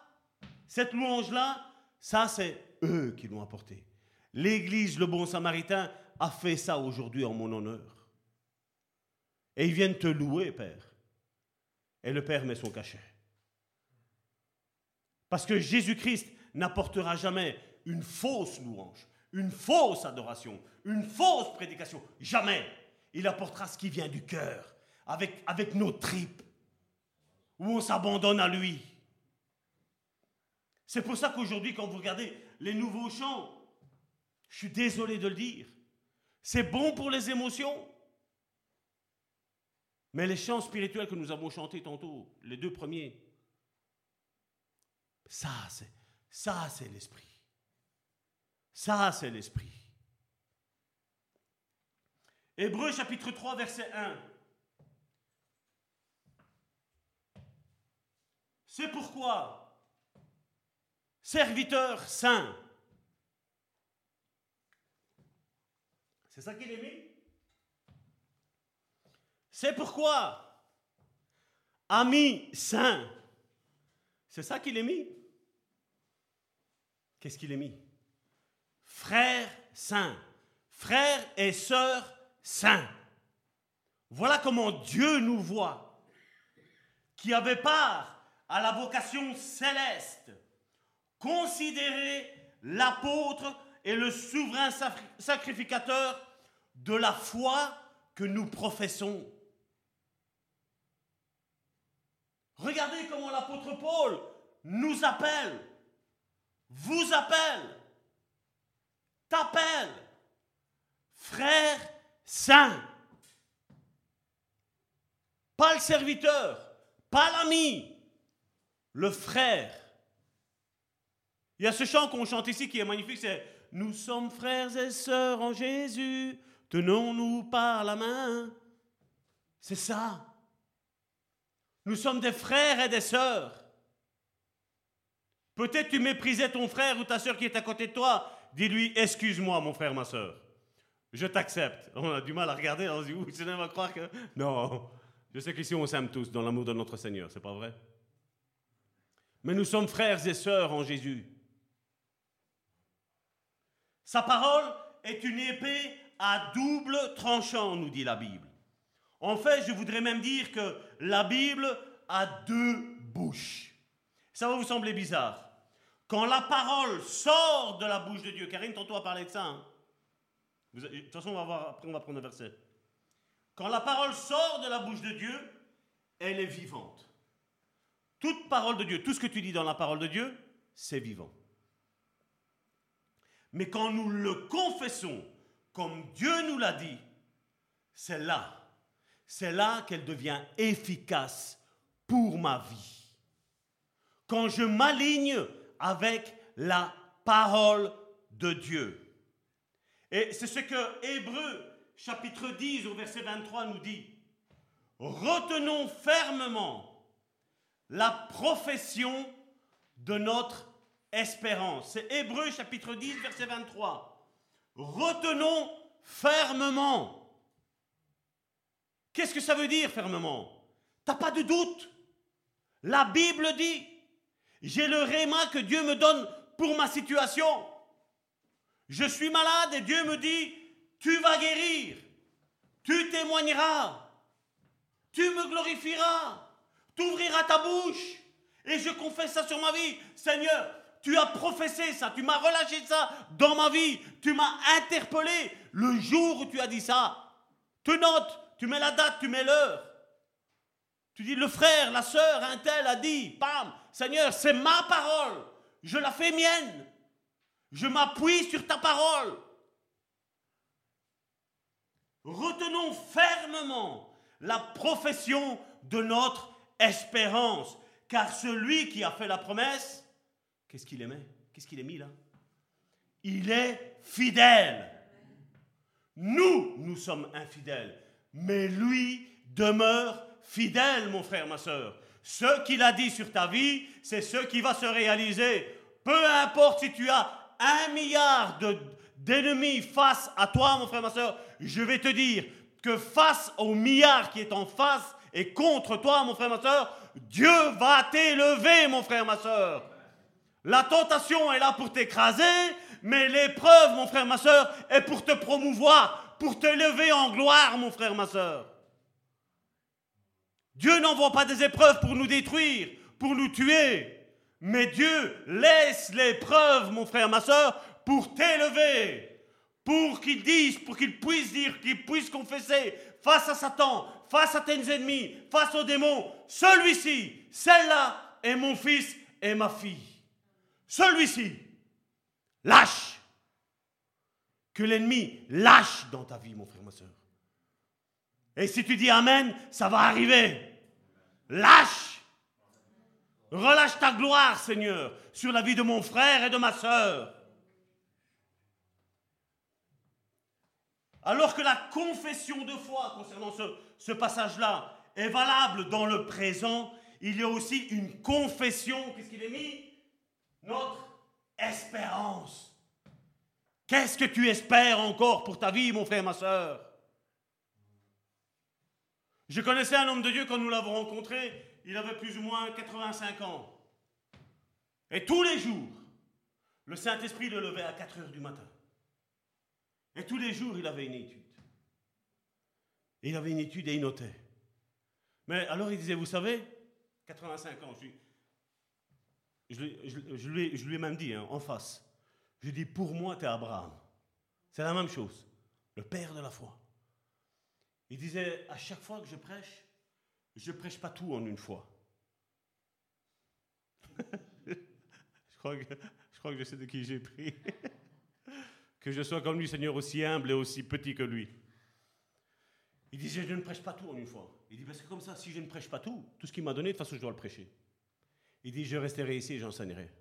cette louange-là, ça c'est eux qui l'ont apporté. L'Église, le bon samaritain, a fait ça aujourd'hui en mon honneur. Et ils viennent te louer, Père. Et le Père met son cachet. Parce que Jésus-Christ n'apportera jamais une fausse louange, une fausse adoration, une fausse prédication. Jamais. Il apportera ce qui vient du cœur, avec, avec nos tripes, où on s'abandonne à lui. C'est pour ça qu'aujourd'hui, quand vous regardez les nouveaux chants, je suis désolé de le dire. C'est bon pour les émotions. Mais les chants spirituels que nous avons chantés tantôt, les deux premiers, ça c'est ça c'est l'esprit. Ça c'est l'esprit. Hébreu chapitre 3 verset 1. C'est pourquoi, serviteurs saints, C'est ça qu'il est mis? C'est pourquoi, ami saint, c'est ça qu'il est mis? Qu'est-ce qu'il est mis? Frère saint, frère et sœur saint. Voilà comment Dieu nous voit, qui avait part à la vocation céleste, considérer l'apôtre et le souverain sacrificateur de la foi que nous professons. Regardez comment l'apôtre Paul nous appelle, vous appelle, t'appelle, frère saint. Pas le serviteur, pas l'ami, le frère. Il y a ce chant qu'on chante ici qui est magnifique, c'est Nous sommes frères et sœurs en Jésus, tenons-nous par la main. C'est ça. Nous sommes des frères et des sœurs. Peut-être tu méprisais ton frère ou ta sœur qui est à côté de toi. Dis-lui, excuse-moi mon frère, ma sœur. Je t'accepte. On a du mal à regarder, on se dit, ouh, va croire que... Non, je sais qu'ici on s'aime tous dans l'amour de notre Seigneur, c'est pas vrai? Mais nous sommes frères et sœurs en Jésus. Sa parole est une épée à double tranchant, nous dit la Bible. En fait, je voudrais même dire que la Bible a deux bouches. Ça va vous sembler bizarre. Quand la parole sort de la bouche de Dieu, Karine, tantôt a parlé de ça. Hein. de toute façon, on va voir, après on va prendre un verset. Quand la parole sort de la bouche de Dieu, elle est vivante. Toute parole de Dieu, tout ce que tu dis dans la parole de Dieu, c'est vivant. Mais quand nous le confessons comme Dieu nous l'a dit, c'est là c'est là qu'elle devient efficace pour ma vie. Quand je m'aligne avec la parole de Dieu. Et c'est ce que Hébreu chapitre 10 au verset 23 nous dit. Retenons fermement la profession de notre espérance. C'est Hébreu chapitre 10 verset 23. Retenons fermement Qu'est-ce que ça veut dire fermement? T'as pas de doute? La Bible dit, j'ai le réma que Dieu me donne pour ma situation. Je suis malade et Dieu me dit, tu vas guérir, tu témoigneras, tu me glorifieras, tu ouvriras ta bouche et je confesse ça sur ma vie. Seigneur, tu as professé ça, tu m'as relâché ça dans ma vie, tu m'as interpellé le jour où tu as dit ça. Tu notes, tu mets la date, tu mets l'heure. Tu dis, le frère, la sœur, un tel a dit, pam, Seigneur, c'est ma parole. Je la fais mienne. Je m'appuie sur ta parole. Retenons fermement la profession de notre espérance, car celui qui a fait la promesse, qu'est-ce qu'il aimait? Qu'est-ce qu'il est mis là? Il est fidèle. Nous, nous sommes infidèles mais lui demeure fidèle, mon frère, ma soeur. Ce qu'il a dit sur ta vie, c'est ce qui va se réaliser. Peu importe si tu as un milliard d'ennemis face à toi, mon frère, ma soeur, je vais te dire que face au milliard qui est en face et contre toi, mon frère, ma soeur, Dieu va t'élever, mon frère, ma soeur. La tentation est là pour t'écraser, mais l'épreuve, mon frère, ma soeur, est pour te promouvoir, pour te lever en gloire, mon frère, ma soeur. Dieu n'envoie pas des épreuves pour nous détruire, pour nous tuer. Mais Dieu laisse l'épreuve, mon frère, ma soeur, pour t'élever. Pour qu'il dise, pour qu'il puisse dire, qu'il puisse confesser face à Satan, face à tes ennemis, face aux démons. Celui-ci, celle-là est mon fils et ma fille. Celui-ci, lâche que l'ennemi lâche dans ta vie, mon frère, ma soeur. Et si tu dis Amen, ça va arriver. Lâche. Relâche ta gloire, Seigneur, sur la vie de mon frère et de ma soeur. Alors que la confession de foi concernant ce, ce passage-là est valable dans le présent, il y a aussi une confession, qu'est-ce qu'il est mis? Notre espérance. Qu'est-ce que tu espères encore pour ta vie, mon frère, ma soeur Je connaissais un homme de Dieu quand nous l'avons rencontré, il avait plus ou moins 85 ans. Et tous les jours, le Saint-Esprit le levait à 4 heures du matin. Et tous les jours, il avait une étude. il avait une étude et il notait. Mais alors il disait, vous savez, 85 ans, je, lui, lui, ai même dit hein, en face, je dis, pour moi, tu es Abraham. C'est la même chose, le père de la foi. Il disait, à chaque fois que je prêche, je prêche pas tout en une fois. je, crois que, je crois que je sais de qui j'ai pris. que je sois comme lui, Seigneur, aussi humble et aussi petit que lui. Il disait, je ne prêche pas tout en une fois. Il dit, c'est comme ça, si je ne prêche pas tout, tout ce qu'il m'a donné, de toute façon, je dois le prêcher. Il dit, je resterai ici et j'enseignerai.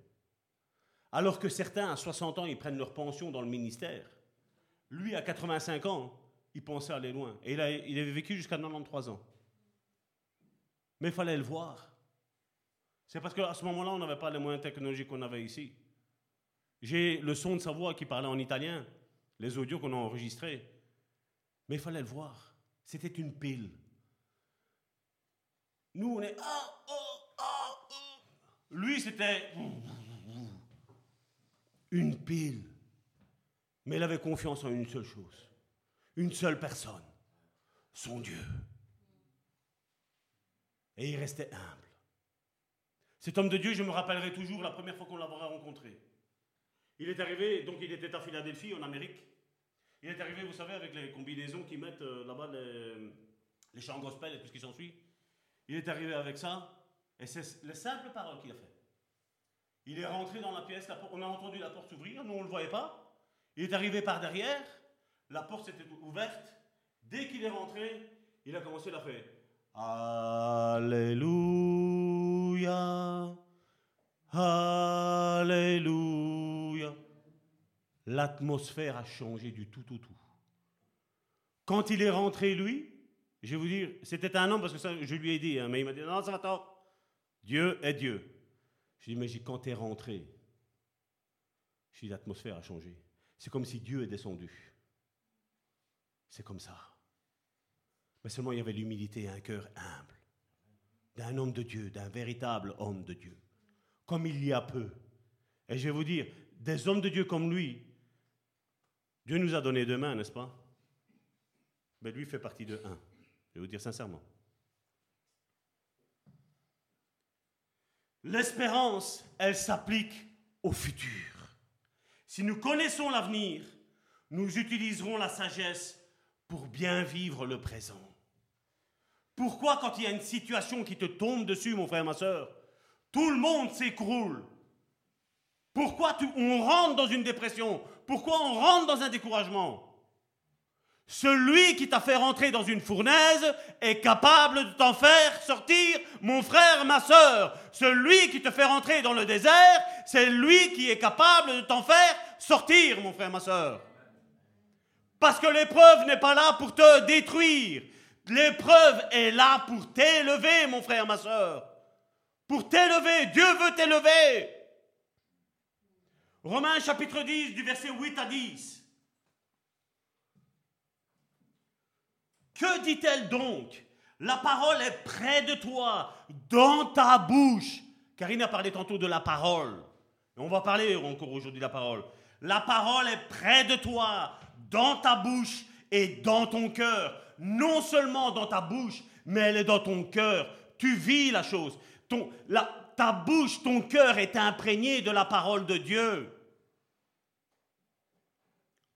Alors que certains, à 60 ans, ils prennent leur pension dans le ministère. Lui, à 85 ans, il pensait aller loin. Et il, il avait vécu jusqu'à 93 ans. Mais il fallait le voir. C'est parce qu'à ce moment-là, on n'avait pas les moyens technologiques qu'on avait ici. J'ai le son de sa voix qui parlait en italien, les audios qu'on a enregistrés. Mais il fallait le voir. C'était une pile. Nous, on est. Ah, oh, ah, oh. Lui, c'était. Une pile. Mais il avait confiance en une seule chose. Une seule personne. Son Dieu. Et il restait humble. Cet homme de Dieu, je me rappellerai toujours la première fois qu'on l'avait rencontré. Il est arrivé, donc il était à Philadelphie, en Amérique. Il est arrivé, vous savez, avec les combinaisons qui mettent euh, là-bas les, chants gospel et tout ce qui s'ensuit. Il est arrivé avec ça, et c'est les simples paroles qu'il a fait. Il est rentré dans la pièce, on a entendu la porte s'ouvrir, nous on ne le voyait pas. Il est arrivé par derrière, la porte s'était ouverte. Dès qu'il est rentré, il a commencé à faire Alléluia, Alléluia l'atmosphère a changé du tout au tout. Quand il est rentré, lui, je vais vous dire, c'était un homme, parce que je lui ai dit, hein, mais il m'a dit, non, ça va tort. Dieu est Dieu. Je lui ai dit, mais quand tu es rentré, je dit, l'atmosphère a changé. C'est comme si Dieu est descendu. C'est comme ça. Mais seulement il y avait l'humilité et un cœur humble. D'un homme de Dieu, d'un véritable homme de Dieu. Comme il y a peu. Et je vais vous dire, des hommes de Dieu comme lui, Dieu nous a donné deux mains, n'est-ce pas? Mais lui fait partie de un. Je vais vous dire sincèrement. L'espérance, elle s'applique au futur. Si nous connaissons l'avenir, nous utiliserons la sagesse pour bien vivre le présent. Pourquoi quand il y a une situation qui te tombe dessus, mon frère, ma soeur, tout le monde s'écroule? Pourquoi on rentre dans une dépression? Pourquoi on rentre dans un découragement? Celui qui t'a fait rentrer dans une fournaise est capable de t'en faire sortir, mon frère, ma soeur. Celui qui te fait rentrer dans le désert, c'est lui qui est capable de t'en faire sortir, mon frère, ma soeur. Parce que l'épreuve n'est pas là pour te détruire. L'épreuve est là pour t'élever, mon frère, ma soeur. Pour t'élever. Dieu veut t'élever. Romains chapitre 10 du verset 8 à 10. Que dit-elle donc? La parole est près de toi, dans ta bouche. Karine a parlé tantôt de la parole. on va parler encore aujourd'hui de la parole. La parole est près de toi, dans ta bouche et dans ton cœur. Non seulement dans ta bouche, mais elle est dans ton cœur. Tu vis la chose. Ta bouche, ton cœur est imprégné de la parole de Dieu.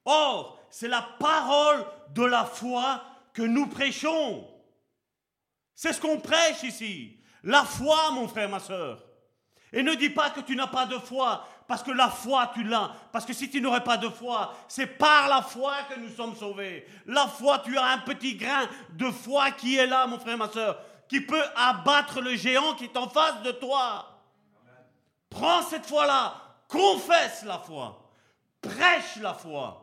Or, c'est la parole de la foi que nous prêchons. C'est ce qu'on prêche ici. La foi, mon frère, ma soeur. Et ne dis pas que tu n'as pas de foi, parce que la foi, tu l'as. Parce que si tu n'aurais pas de foi, c'est par la foi que nous sommes sauvés. La foi, tu as un petit grain de foi qui est là, mon frère, ma soeur qui peut abattre le géant qui est en face de toi. Prends cette foi-là, confesse la foi, prêche la foi.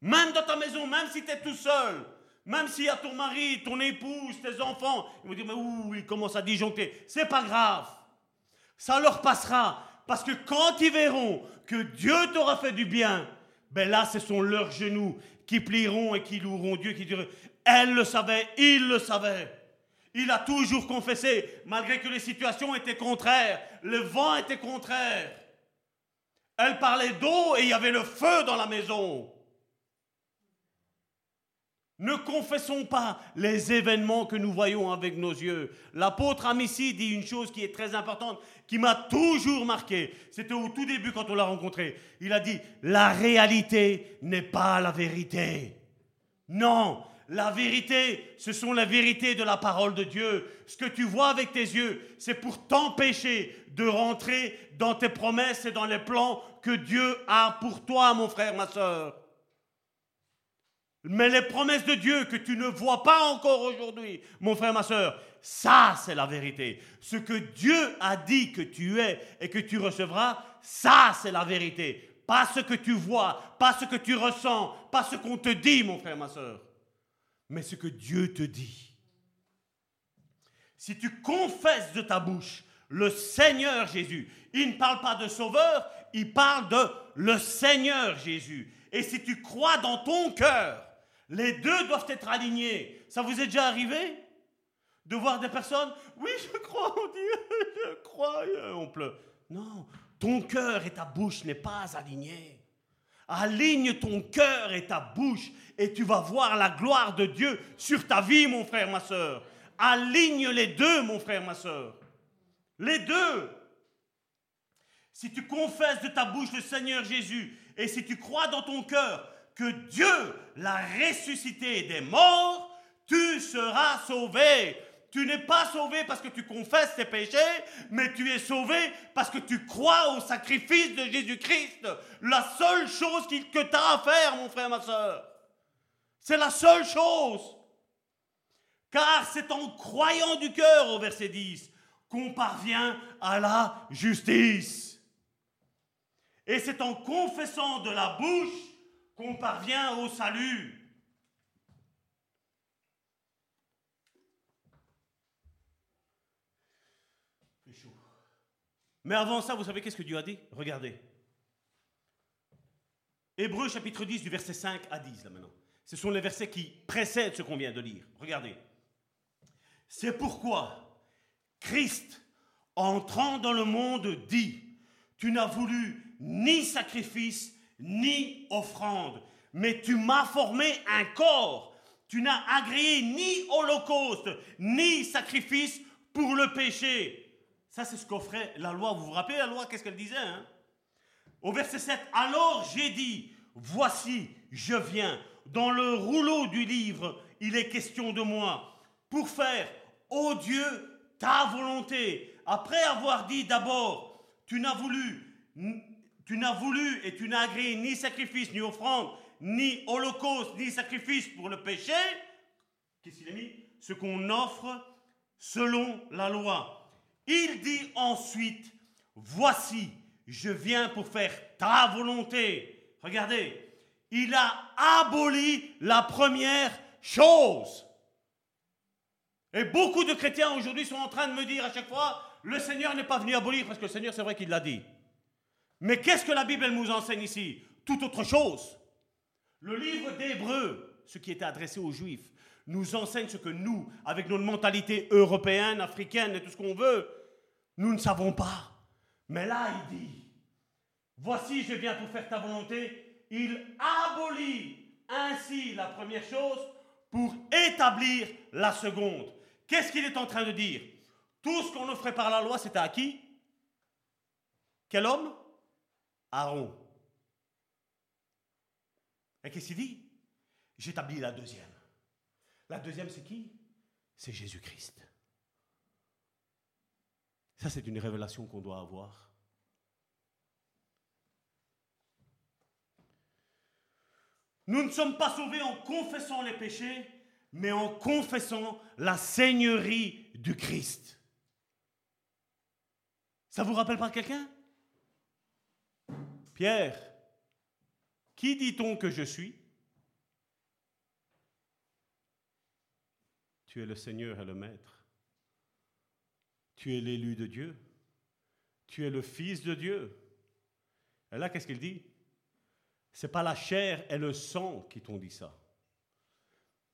Même dans ta maison, même si tu es tout seul, même s'il y a ton mari, ton épouse, tes enfants, ils vont dire, mais ouh, ils commencent à disjoncter. C'est pas grave. Ça leur passera. Parce que quand ils verront que Dieu t'aura fait du bien, ben là, ce sont leurs genoux qui plieront et qui loueront Dieu, qui diront, elle le savait, il le savait. Il a toujours confessé, malgré que les situations étaient contraires, le vent était contraire. Elle parlait d'eau et il y avait le feu dans la maison. Ne confessons pas les événements que nous voyons avec nos yeux. L'apôtre Amici dit une chose qui est très importante, qui m'a toujours marqué. C'était au tout début quand on l'a rencontré. Il a dit, la réalité n'est pas la vérité. Non, la vérité, ce sont les vérités de la parole de Dieu. Ce que tu vois avec tes yeux, c'est pour t'empêcher de rentrer dans tes promesses et dans les plans que Dieu a pour toi, mon frère, ma soeur. Mais les promesses de Dieu que tu ne vois pas encore aujourd'hui, mon frère, ma soeur, ça c'est la vérité. Ce que Dieu a dit que tu es et que tu recevras, ça c'est la vérité. Pas ce que tu vois, pas ce que tu ressens, pas ce qu'on te dit, mon frère, ma soeur, mais ce que Dieu te dit. Si tu confesses de ta bouche le Seigneur Jésus, il ne parle pas de sauveur, il parle de le Seigneur Jésus. Et si tu crois dans ton cœur les deux doivent être alignés. Ça vous est déjà arrivé de voir des personnes Oui, je crois en Dieu, je crois, on pleure. Non, ton cœur et ta bouche n'est pas alignés. Aligne ton cœur et ta bouche et tu vas voir la gloire de Dieu sur ta vie, mon frère, ma soeur. Aligne les deux, mon frère, ma soeur. Les deux. Si tu confesses de ta bouche le Seigneur Jésus et si tu crois dans ton cœur que Dieu l'a ressuscité des morts, tu seras sauvé. Tu n'es pas sauvé parce que tu confesses tes péchés, mais tu es sauvé parce que tu crois au sacrifice de Jésus-Christ. La seule chose que tu as à faire, mon frère, ma soeur. C'est la seule chose. Car c'est en croyant du cœur, au verset 10, qu'on parvient à la justice. Et c'est en confessant de la bouche qu'on parvient au salut. Mais avant ça, vous savez qu'est-ce que Dieu a dit? Regardez. Hébreu chapitre 10 du verset 5 à 10 là maintenant. Ce sont les versets qui précèdent ce qu'on vient de lire. Regardez. C'est pourquoi Christ, entrant dans le monde, dit, tu n'as voulu ni sacrifice, ni offrande, mais tu m'as formé un corps. Tu n'as agréé ni holocauste, ni sacrifice pour le péché. Ça, c'est ce qu'offrait la loi. Vous vous rappelez la loi, qu'est-ce qu'elle disait hein? Au verset 7, alors j'ai dit, voici, je viens. Dans le rouleau du livre, il est question de moi, pour faire, ô Dieu, ta volonté. Après avoir dit d'abord, tu n'as voulu tu n'as voulu et tu n'as agréé ni sacrifice, ni offrande, ni holocauste, ni sacrifice pour le péché. Qu'est-ce qu'il a mis? Ce qu'on offre selon la loi. Il dit ensuite, voici, je viens pour faire ta volonté. Regardez, il a aboli la première chose. Et beaucoup de chrétiens aujourd'hui sont en train de me dire à chaque fois, le Seigneur n'est pas venu abolir, parce que le Seigneur, c'est vrai qu'il l'a dit. Mais qu'est-ce que la Bible nous enseigne ici? Tout autre chose. Le livre d'Hébreu, ce qui était adressé aux Juifs, nous enseigne ce que nous, avec notre mentalité européenne, africaine et tout ce qu'on veut, nous ne savons pas. Mais là, il dit, voici, je viens pour faire ta volonté. Il abolit ainsi la première chose pour établir la seconde. Qu'est-ce qu'il est en train de dire? Tout ce qu'on offrait par la loi, c'était à qui? Quel homme? Aaron. Et qu'est-ce qu'il dit? J'établis la deuxième. La deuxième, c'est qui? C'est Jésus-Christ. Ça, c'est une révélation qu'on doit avoir. Nous ne sommes pas sauvés en confessant les péchés, mais en confessant la seigneurie du Christ. Ça vous rappelle pas quelqu'un? Pierre, qui dit-on que je suis? Tu es le Seigneur et le Maître. Tu es l'élu de Dieu. Tu es le Fils de Dieu. Et là, qu'est-ce qu'il dit? C'est pas la chair et le sang qui t'ont dit ça.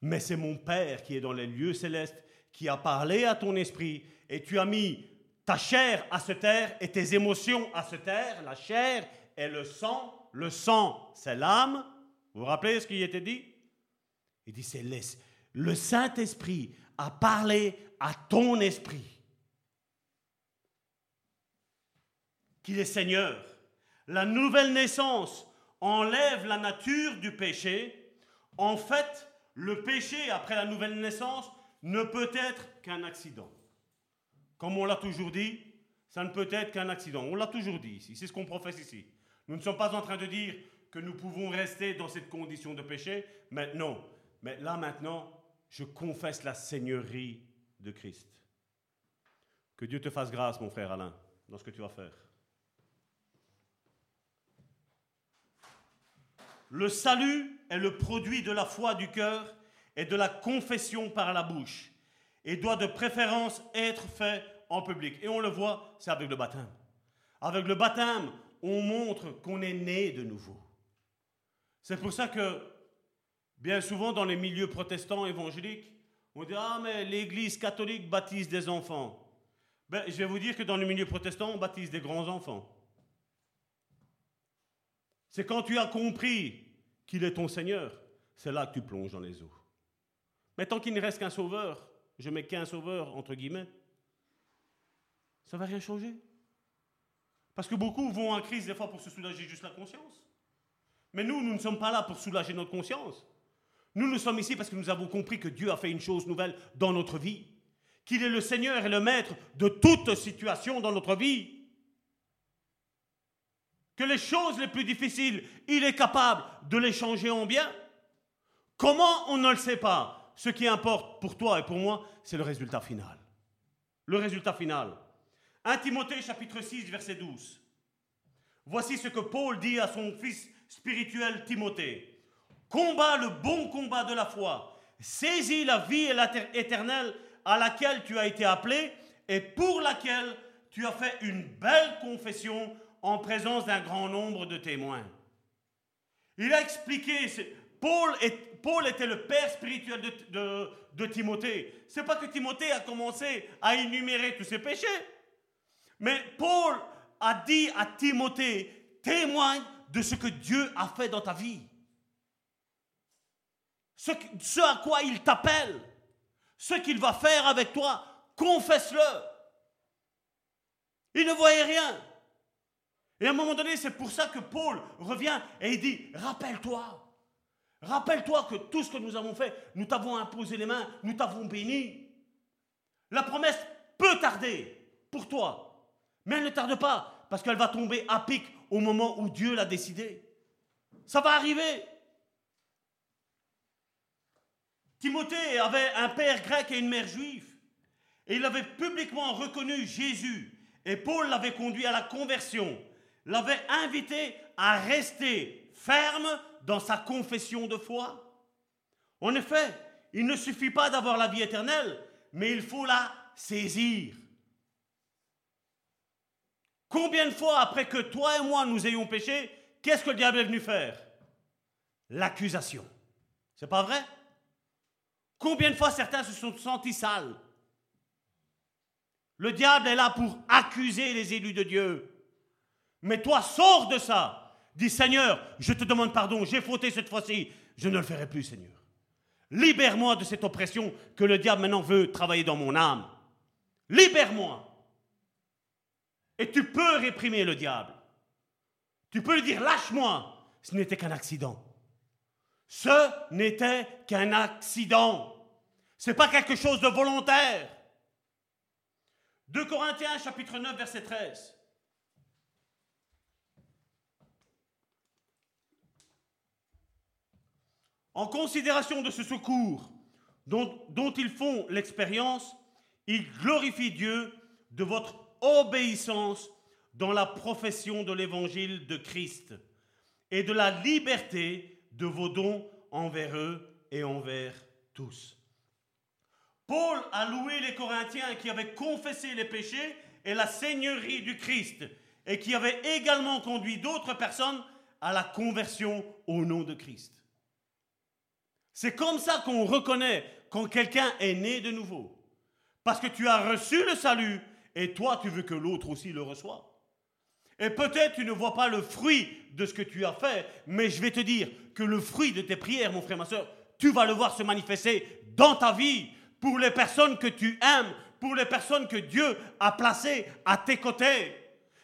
mais c'est mon Père qui est dans les lieux célestes, qui a parlé à ton esprit, et tu as mis ta chair à se taire et tes émotions à se taire. La chair est le sang, le sang c'est l'âme. Vous vous rappelez ce qui était dit? Il dit c'est le Saint-Esprit a parlé à ton esprit. Qu'il est Seigneur. La nouvelle naissance enlève la nature du péché. En fait, le péché après la nouvelle naissance ne peut être qu'un accident. Comme on l'a toujours dit, ça ne peut être qu'un accident. On l'a toujours dit ici, c'est ce qu'on professe ici. Nous ne sommes pas en train de dire que nous pouvons rester dans cette condition de péché, mais non. Mais là maintenant, je confesse la seigneurie de Christ. Que Dieu te fasse grâce, mon frère Alain, dans ce que tu vas faire. Le salut est le produit de la foi du cœur et de la confession par la bouche, et doit de préférence être fait en public. Et on le voit, c'est avec le baptême. Avec le baptême, on montre qu'on est né de nouveau. C'est pour ça que, bien souvent, dans les milieux protestants évangéliques, on dit Ah, mais l'église catholique baptise des enfants. Ben, je vais vous dire que dans le milieu protestant, on baptise des grands-enfants. C'est quand tu as compris qu'il est ton Seigneur, c'est là que tu plonges dans les eaux. Mais tant qu'il ne reste qu'un sauveur, je mets qu'un sauveur entre guillemets, ça ne va rien changer. Parce que beaucoup vont en crise des fois pour se soulager juste la conscience. Mais nous, nous ne sommes pas là pour soulager notre conscience. Nous, nous sommes ici parce que nous avons compris que Dieu a fait une chose nouvelle dans notre vie. Qu'il est le Seigneur et le Maître de toute situation dans notre vie. Que les choses les plus difficiles, il est capable de les changer en bien. Comment on ne le sait pas Ce qui importe pour toi et pour moi, c'est le résultat final. Le résultat final. 1 Timothée chapitre 6 verset 12. Voici ce que Paul dit à son fils spirituel Timothée. Combat le bon combat de la foi. Saisis la vie éternelle à laquelle tu as été appelé et pour laquelle tu as fait une belle confession en présence d'un grand nombre de témoins. Il a expliqué, Paul, Paul était le père spirituel de, de, de Timothée. C'est pas que Timothée a commencé à énumérer tous ses péchés. Mais Paul a dit à Timothée, témoigne de ce que Dieu a fait dans ta vie. Ce, à quoi il t'appelle, ce qu'il va faire avec toi, confesse-le. Il ne voyait rien. Et à un moment donné, c'est pour ça que Paul revient et il dit, rappelle-toi, rappelle-toi que tout ce que nous avons fait, nous t'avons imposé les mains, nous t'avons béni. La promesse peut tarder pour toi, mais elle ne tarde pas, parce qu'elle va tomber à pic au moment où Dieu l'a décidé. Ça va arriver. Timothée avait un père grec et une mère juive. Et il avait publiquement reconnu Jésus. Et Paul l'avait conduit à la conversion. L'avait invité à rester ferme dans sa confession de foi. En effet, il ne suffit pas d'avoir la vie éternelle, mais il faut la saisir. Combien de fois après que toi et moi nous ayons péché, qu'est-ce que le diable est venu faire? L'accusation. C'est pas vrai? Combien de fois certains se sont sentis sales? Le diable est là pour accuser les élus de Dieu. Mais toi, sors de ça. Dis Seigneur, je te demande pardon, j'ai fauté cette fois-ci, je ne le ferai plus, Seigneur. Libère-moi de cette oppression que le diable maintenant veut travailler dans mon âme. Libère-moi. Et tu peux réprimer le diable. Tu peux lui dire, lâche-moi. Ce n'était qu'un accident. Ce n'était qu'un accident. Ce n'est pas quelque chose de volontaire. 2 Corinthiens chapitre 9 verset 13. En considération de ce secours dont, dont ils font l'expérience, ils glorifient Dieu de votre obéissance dans la profession de l'évangile de Christ et de la liberté de vos dons envers eux et envers tous. Paul a loué les Corinthiens qui avaient confessé les péchés et la seigneurie du Christ et qui avaient également conduit d'autres personnes à la conversion au nom de Christ. C'est comme ça qu'on reconnaît quand quelqu'un est né de nouveau. Parce que tu as reçu le salut et toi, tu veux que l'autre aussi le reçoive. Et peut-être tu ne vois pas le fruit de ce que tu as fait, mais je vais te dire que le fruit de tes prières, mon frère, ma soeur, tu vas le voir se manifester dans ta vie pour les personnes que tu aimes, pour les personnes que Dieu a placées à tes côtés.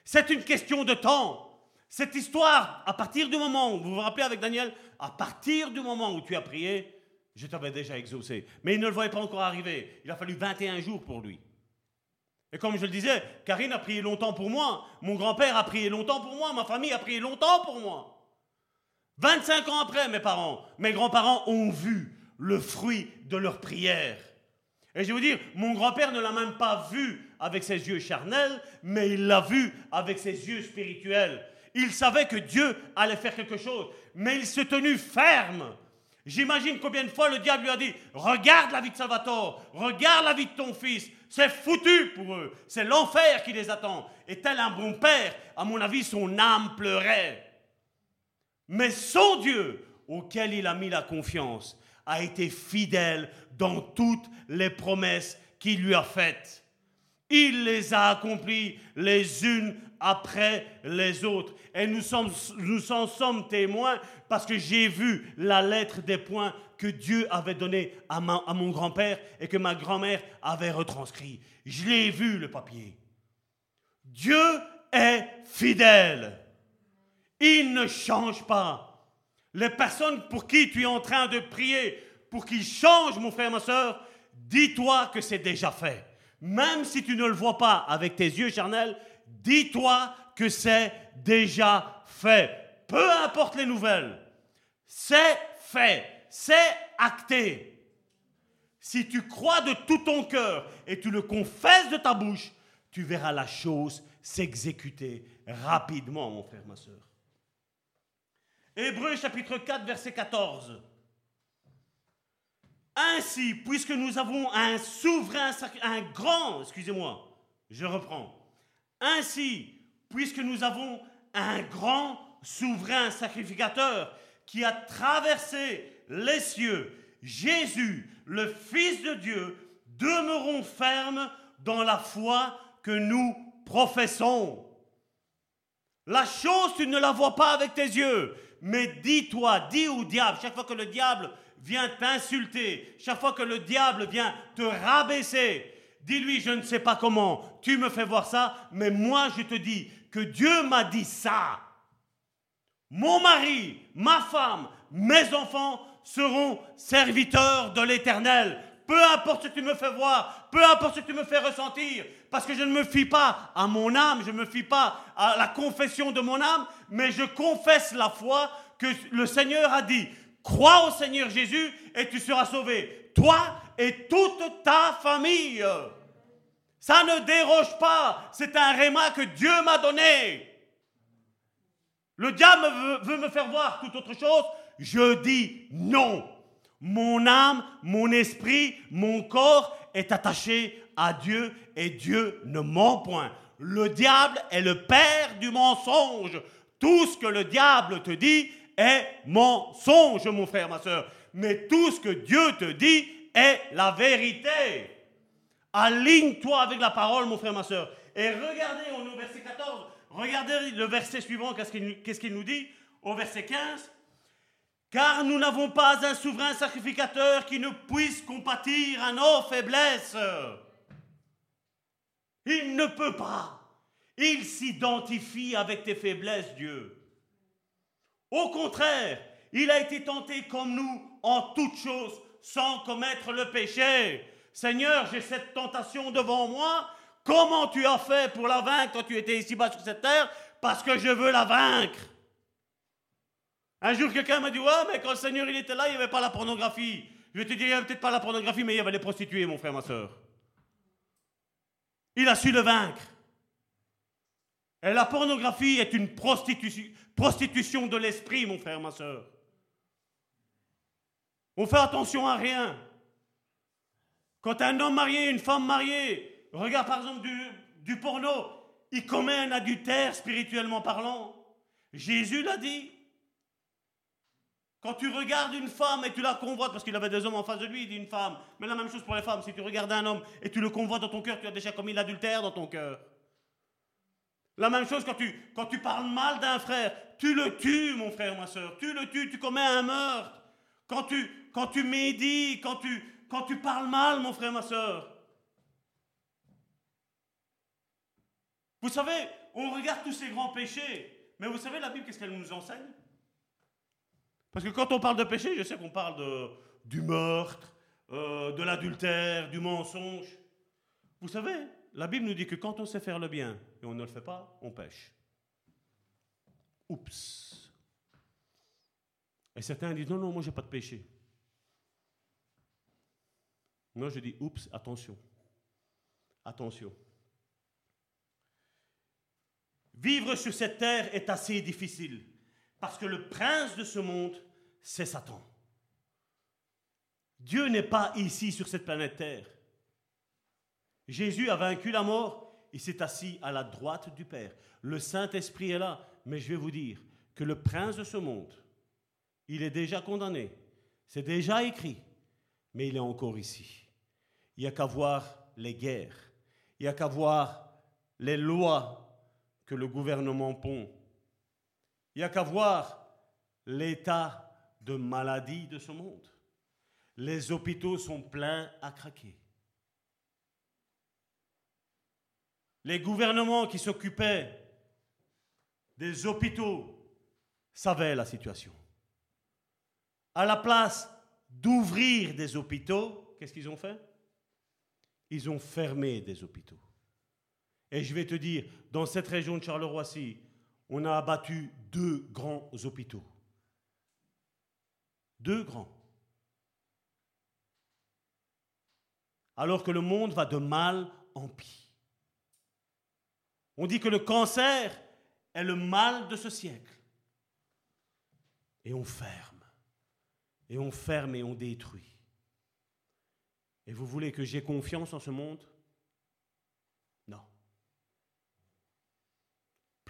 C'est une question de temps. Cette histoire, à partir du moment, où, vous vous rappelez avec Daniel, à partir du moment où tu as prié, je t'avais déjà exaucé. Mais il ne le voyait pas encore arriver. Il a fallu 21 jours pour lui. Et comme je le disais, Karine a prié longtemps pour moi, mon grand-père a prié longtemps pour moi, ma famille a prié longtemps pour moi. 25 ans après, mes parents, mes grands-parents ont vu le fruit de leur prière. Et je vais vous dire, mon grand-père ne l'a même pas vu avec ses yeux charnels, mais il l'a vu avec ses yeux spirituels. Il savait que Dieu allait faire quelque chose, mais il s'est tenu ferme. J'imagine combien de fois le diable lui a dit, regarde la vie de Salvatore, regarde la vie de ton fils, c'est foutu pour eux, c'est l'enfer qui les attend. Et tel un bon père, à mon avis, son âme pleurait. Mais son Dieu, auquel il a mis la confiance, a été fidèle dans toutes les promesses qu'il lui a faites. Il les a accomplies les unes après les autres. Et nous, nous en sommes témoins parce que j'ai vu la lettre des points que Dieu avait donné à, mon grand-père et que ma grand-mère avait retranscrit. Je l'ai vu, le papier. Dieu est fidèle. Il ne change pas. Les personnes pour qui tu es en train de prier, pour qu'ils changent, mon frère, ma soeur, dis-toi que c'est déjà fait. Même si tu ne le vois pas avec tes yeux charnels, dis-toi que c'est déjà fait. Peu importe les nouvelles, c'est fait, c'est acté. Si tu crois de tout ton cœur et tu le confesses de ta bouche, tu verras la chose s'exécuter rapidement, mon frère, ma soeur. Hébreu chapitre 4, verset 14. Ainsi, puisque nous avons un souverain, un grand, excusez-moi, je reprends. Ainsi, puisque nous avons un grand souverain sacrificateur qui a traversé les cieux, Jésus, le Fils de Dieu, demeurons fermes dans la foi que nous professons. La chose, tu ne la vois pas avec tes yeux, mais dis-toi, dis au diable, chaque fois que le diable vient t'insulter, chaque fois que le diable vient te rabaisser, dis-lui, je ne sais pas comment, tu me fais voir ça, mais moi je te dis que Dieu m'a dit ça. Mon mari, ma femme, mes enfants seront serviteurs de l'Éternel. Peu importe ce que tu me fais voir, peu importe ce que tu me fais ressentir, parce que je ne me fie pas à mon âme, je ne me fie pas à la confession de mon âme, mais je confesse la foi que le Seigneur a dit. Crois au Seigneur Jésus et tu seras sauvé. Toi et toute ta famille. Ça ne déroge pas. C'est un réma que Dieu m'a donné. Le diable veut, me faire voir toute autre chose. Je dis non. Mon âme, mon esprit, mon corps est attaché à Dieu et Dieu ne ment point. Le diable est le père du mensonge. Tout ce que le diable te dit est mensonge, mon frère, ma soeur. Mais tout ce que Dieu te dit est la vérité. Aligne-toi avec la parole, mon frère, ma soeur. Et regardez, au verset 14. Regardez le verset suivant, qu'est-ce qu'il nous dit? Au verset 15. Car nous n'avons pas un souverain sacrificateur qui ne puisse compatir à nos faiblesses. Il ne peut pas. Il s'identifie avec tes faiblesses, Dieu. Au contraire, il a été tenté comme nous en toutes choses sans commettre le péché. Seigneur, j'ai cette tentation devant moi. Comment tu as fait pour la vaincre? Quand tu étais ici-bas sur cette terre Parce que je veux la vaincre. Un jour, quelqu'un m'a dit Ouais, mais quand le Seigneur il était là, il n'y avait pas la pornographie. Je vais te dire, il n'y avait peut-être pas la pornographie, mais il y avait les prostituées, mon frère, ma soeur. Il a su le vaincre. Et la pornographie est une prostitution, prostitution de l'esprit, mon frère, ma soeur. On fait attention à rien. Quand un homme marié, une femme mariée, regarde par exemple du, du porno, il commet un adultère spirituellement parlant. Jésus l'a dit. Quand tu regardes une femme et tu la convoites, parce qu'il avait des hommes en face de lui, il dit une femme. Mais la même chose pour les femmes. Si tu regardes un homme et tu le convoites dans ton cœur, tu as déjà commis l'adultère dans ton cœur. La même chose quand tu, parles mal d'un frère, tu le tues, mon frère, ma soeur. Tu le tues, tu commets un meurtre. Quand tu, quand médis, quand tu parles mal, mon frère, ma soeur. Vous savez, on regarde tous ces grands péchés, mais vous savez, la Bible, qu'est-ce qu'elle nous enseigne? Parce que quand on parle de péché, je sais qu'on parle de, du meurtre, euh, de l'adultère, du mensonge. Vous savez, la Bible nous dit que quand on sait faire le bien et on ne le fait pas, on pêche. Oups. Et certains disent non, non, moi j'ai pas de péché. Moi je dis oups, attention. Attention. Vivre sur cette terre est assez difficile parce que le prince de ce monde, c'est Satan. Dieu n'est pas ici sur cette planète Terre. Jésus a vaincu la mort, il s'est assis à la droite du Père. Le Saint-Esprit est là, mais je vais vous dire que le prince de ce monde, il est déjà condamné, c'est déjà écrit, mais il est encore ici. Il n'y a qu'à voir les guerres, il n'y a qu'à voir les lois que le gouvernement pond. Il n'y a qu'à voir l'état de maladie de ce monde. Les hôpitaux sont pleins à craquer. Les gouvernements qui s'occupaient des hôpitaux savaient la situation. À la place d'ouvrir des hôpitaux, qu'est-ce qu'ils ont fait? Ils ont fermé des hôpitaux. Et je vais te dire, dans cette région de Charleroi-ci, on a abattu deux grands hôpitaux. Deux grands. Alors que le monde va de mal en pis. On dit que le cancer est le mal de ce siècle. Et on ferme. Et on ferme et on détruit. Et vous voulez que j'ai confiance en ce monde?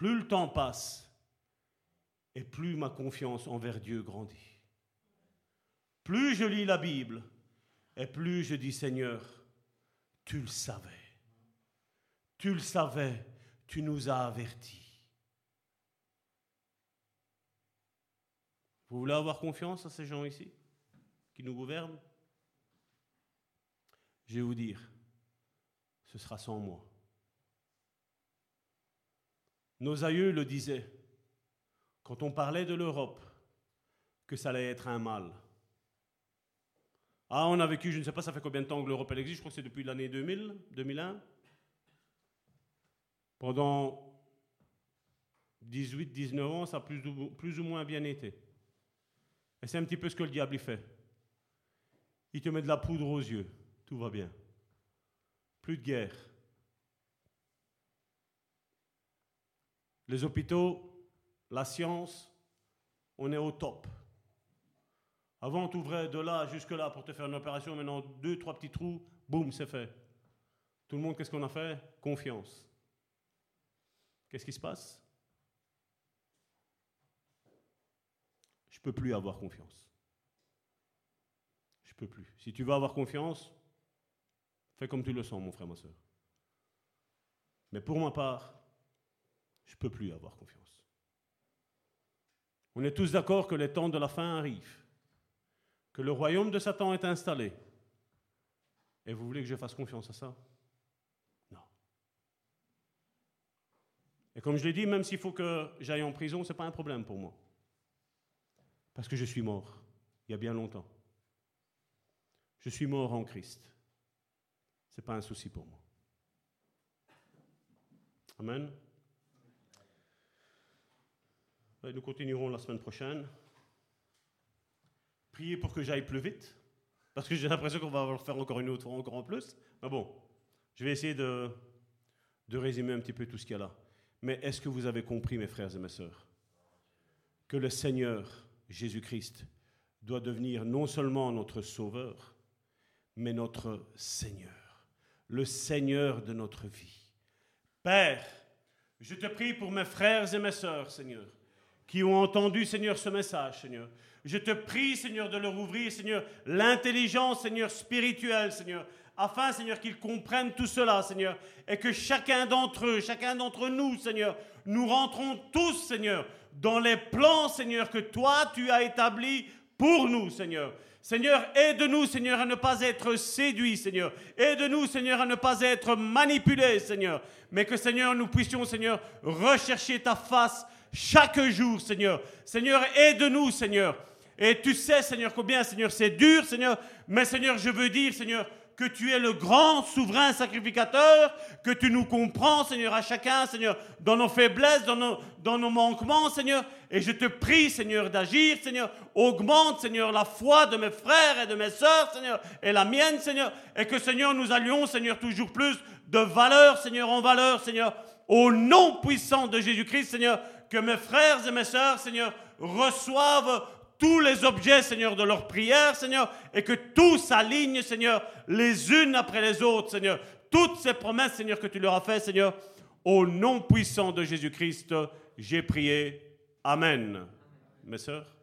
Plus le temps passe, et plus ma confiance envers Dieu grandit. Plus je lis la Bible, et plus je dis Seigneur, tu le savais. Tu le savais, tu nous as avertis. Vous voulez avoir confiance à ces gens ici qui nous gouvernent? Je vais vous dire, ce sera sans moi. Nos aïeux le disaient, quand on parlait de l'Europe, que ça allait être un mal. Ah, on a vécu, je ne sais pas, ça fait combien de temps que l'Europe existe, je crois que c'est depuis l'année 2000, 2001. Pendant 18, 19 ans, ça a plus ou, plus ou moins bien été. Et c'est un petit peu ce que le diable y fait. Il te met de la poudre aux yeux, tout va bien. Plus de guerre, Les hôpitaux, la science, on est au top. Avant, tu ouvrais de là jusque là pour te faire une opération. Maintenant, deux, trois petits trous, boum, c'est fait. Tout le monde, qu'est-ce qu'on a fait? Confiance. Qu'est-ce qui se passe? Je ne peux plus avoir confiance. Je ne peux plus. Si tu veux avoir confiance, fais comme tu le sens, mon frère, ma soeur. Mais pour ma part, je ne peux plus avoir confiance. On est tous d'accord que les temps de la fin arrivent, que le royaume de Satan est installé. Et vous voulez que je fasse confiance à ça? Non. Et comme je l'ai dit, même s'il faut que j'aille en prison, ce n'est pas un problème pour moi. Parce que je suis mort, il y a bien longtemps. Je suis mort en Christ. Ce n'est pas un souci pour moi. Amen. Nous continuerons la semaine prochaine. Priez pour que j'aille plus vite, parce que j'ai l'impression qu'on va le faire encore une autre fois, encore en plus. Mais bon, je vais essayer de, de résumer un petit peu tout ce qu'il y a là. Mais est-ce que vous avez compris, mes frères et mes sœurs, que le Seigneur Jésus-Christ doit devenir non seulement notre Sauveur, mais notre Seigneur, le Seigneur de notre vie? Père, je te prie pour mes frères et mes sœurs, Seigneur qui ont entendu, Seigneur, ce message, Seigneur. Je te prie, Seigneur, de leur ouvrir, Seigneur, l'intelligence, Seigneur, spirituelle, Seigneur, afin, Seigneur, qu'ils comprennent tout cela, Seigneur, et que chacun d'entre eux, chacun d'entre nous, Seigneur, nous rentrons tous, Seigneur, dans les plans, Seigneur, que toi, tu as établis pour nous, Seigneur. Seigneur, aide-nous, Seigneur, à ne pas être séduits, Seigneur. Aide-nous, Seigneur, à ne pas être manipulés, Seigneur. Mais que, Seigneur, nous puissions, Seigneur, rechercher ta face chaque jour, Seigneur. Seigneur, aide-nous, Seigneur. Et tu sais, Seigneur, combien, Seigneur, c'est dur, Seigneur. Mais, Seigneur, je veux dire, Seigneur, que tu es le grand souverain sacrificateur, que tu nous comprends, Seigneur, à chacun, Seigneur, dans nos faiblesses, dans nos, dans nos manquements, Seigneur. Et je te prie, Seigneur, d'agir, Seigneur. Augmente, Seigneur, la foi de mes frères et de mes sœurs, Seigneur, et la mienne, Seigneur. Et que, Seigneur, nous allions, Seigneur, toujours plus de valeur, Seigneur, en valeur, Seigneur. Au nom puissant de Jésus-Christ, Seigneur, que mes frères et mes sœurs, Seigneur, reçoivent tous les objets, Seigneur, de leur prière, Seigneur, et que tout s'aligne, Seigneur, les unes après les autres, Seigneur. Toutes ces promesses, Seigneur, que tu leur as faites, Seigneur, au nom puissant de Jésus-Christ, j'ai prié. Amen. Mes sœurs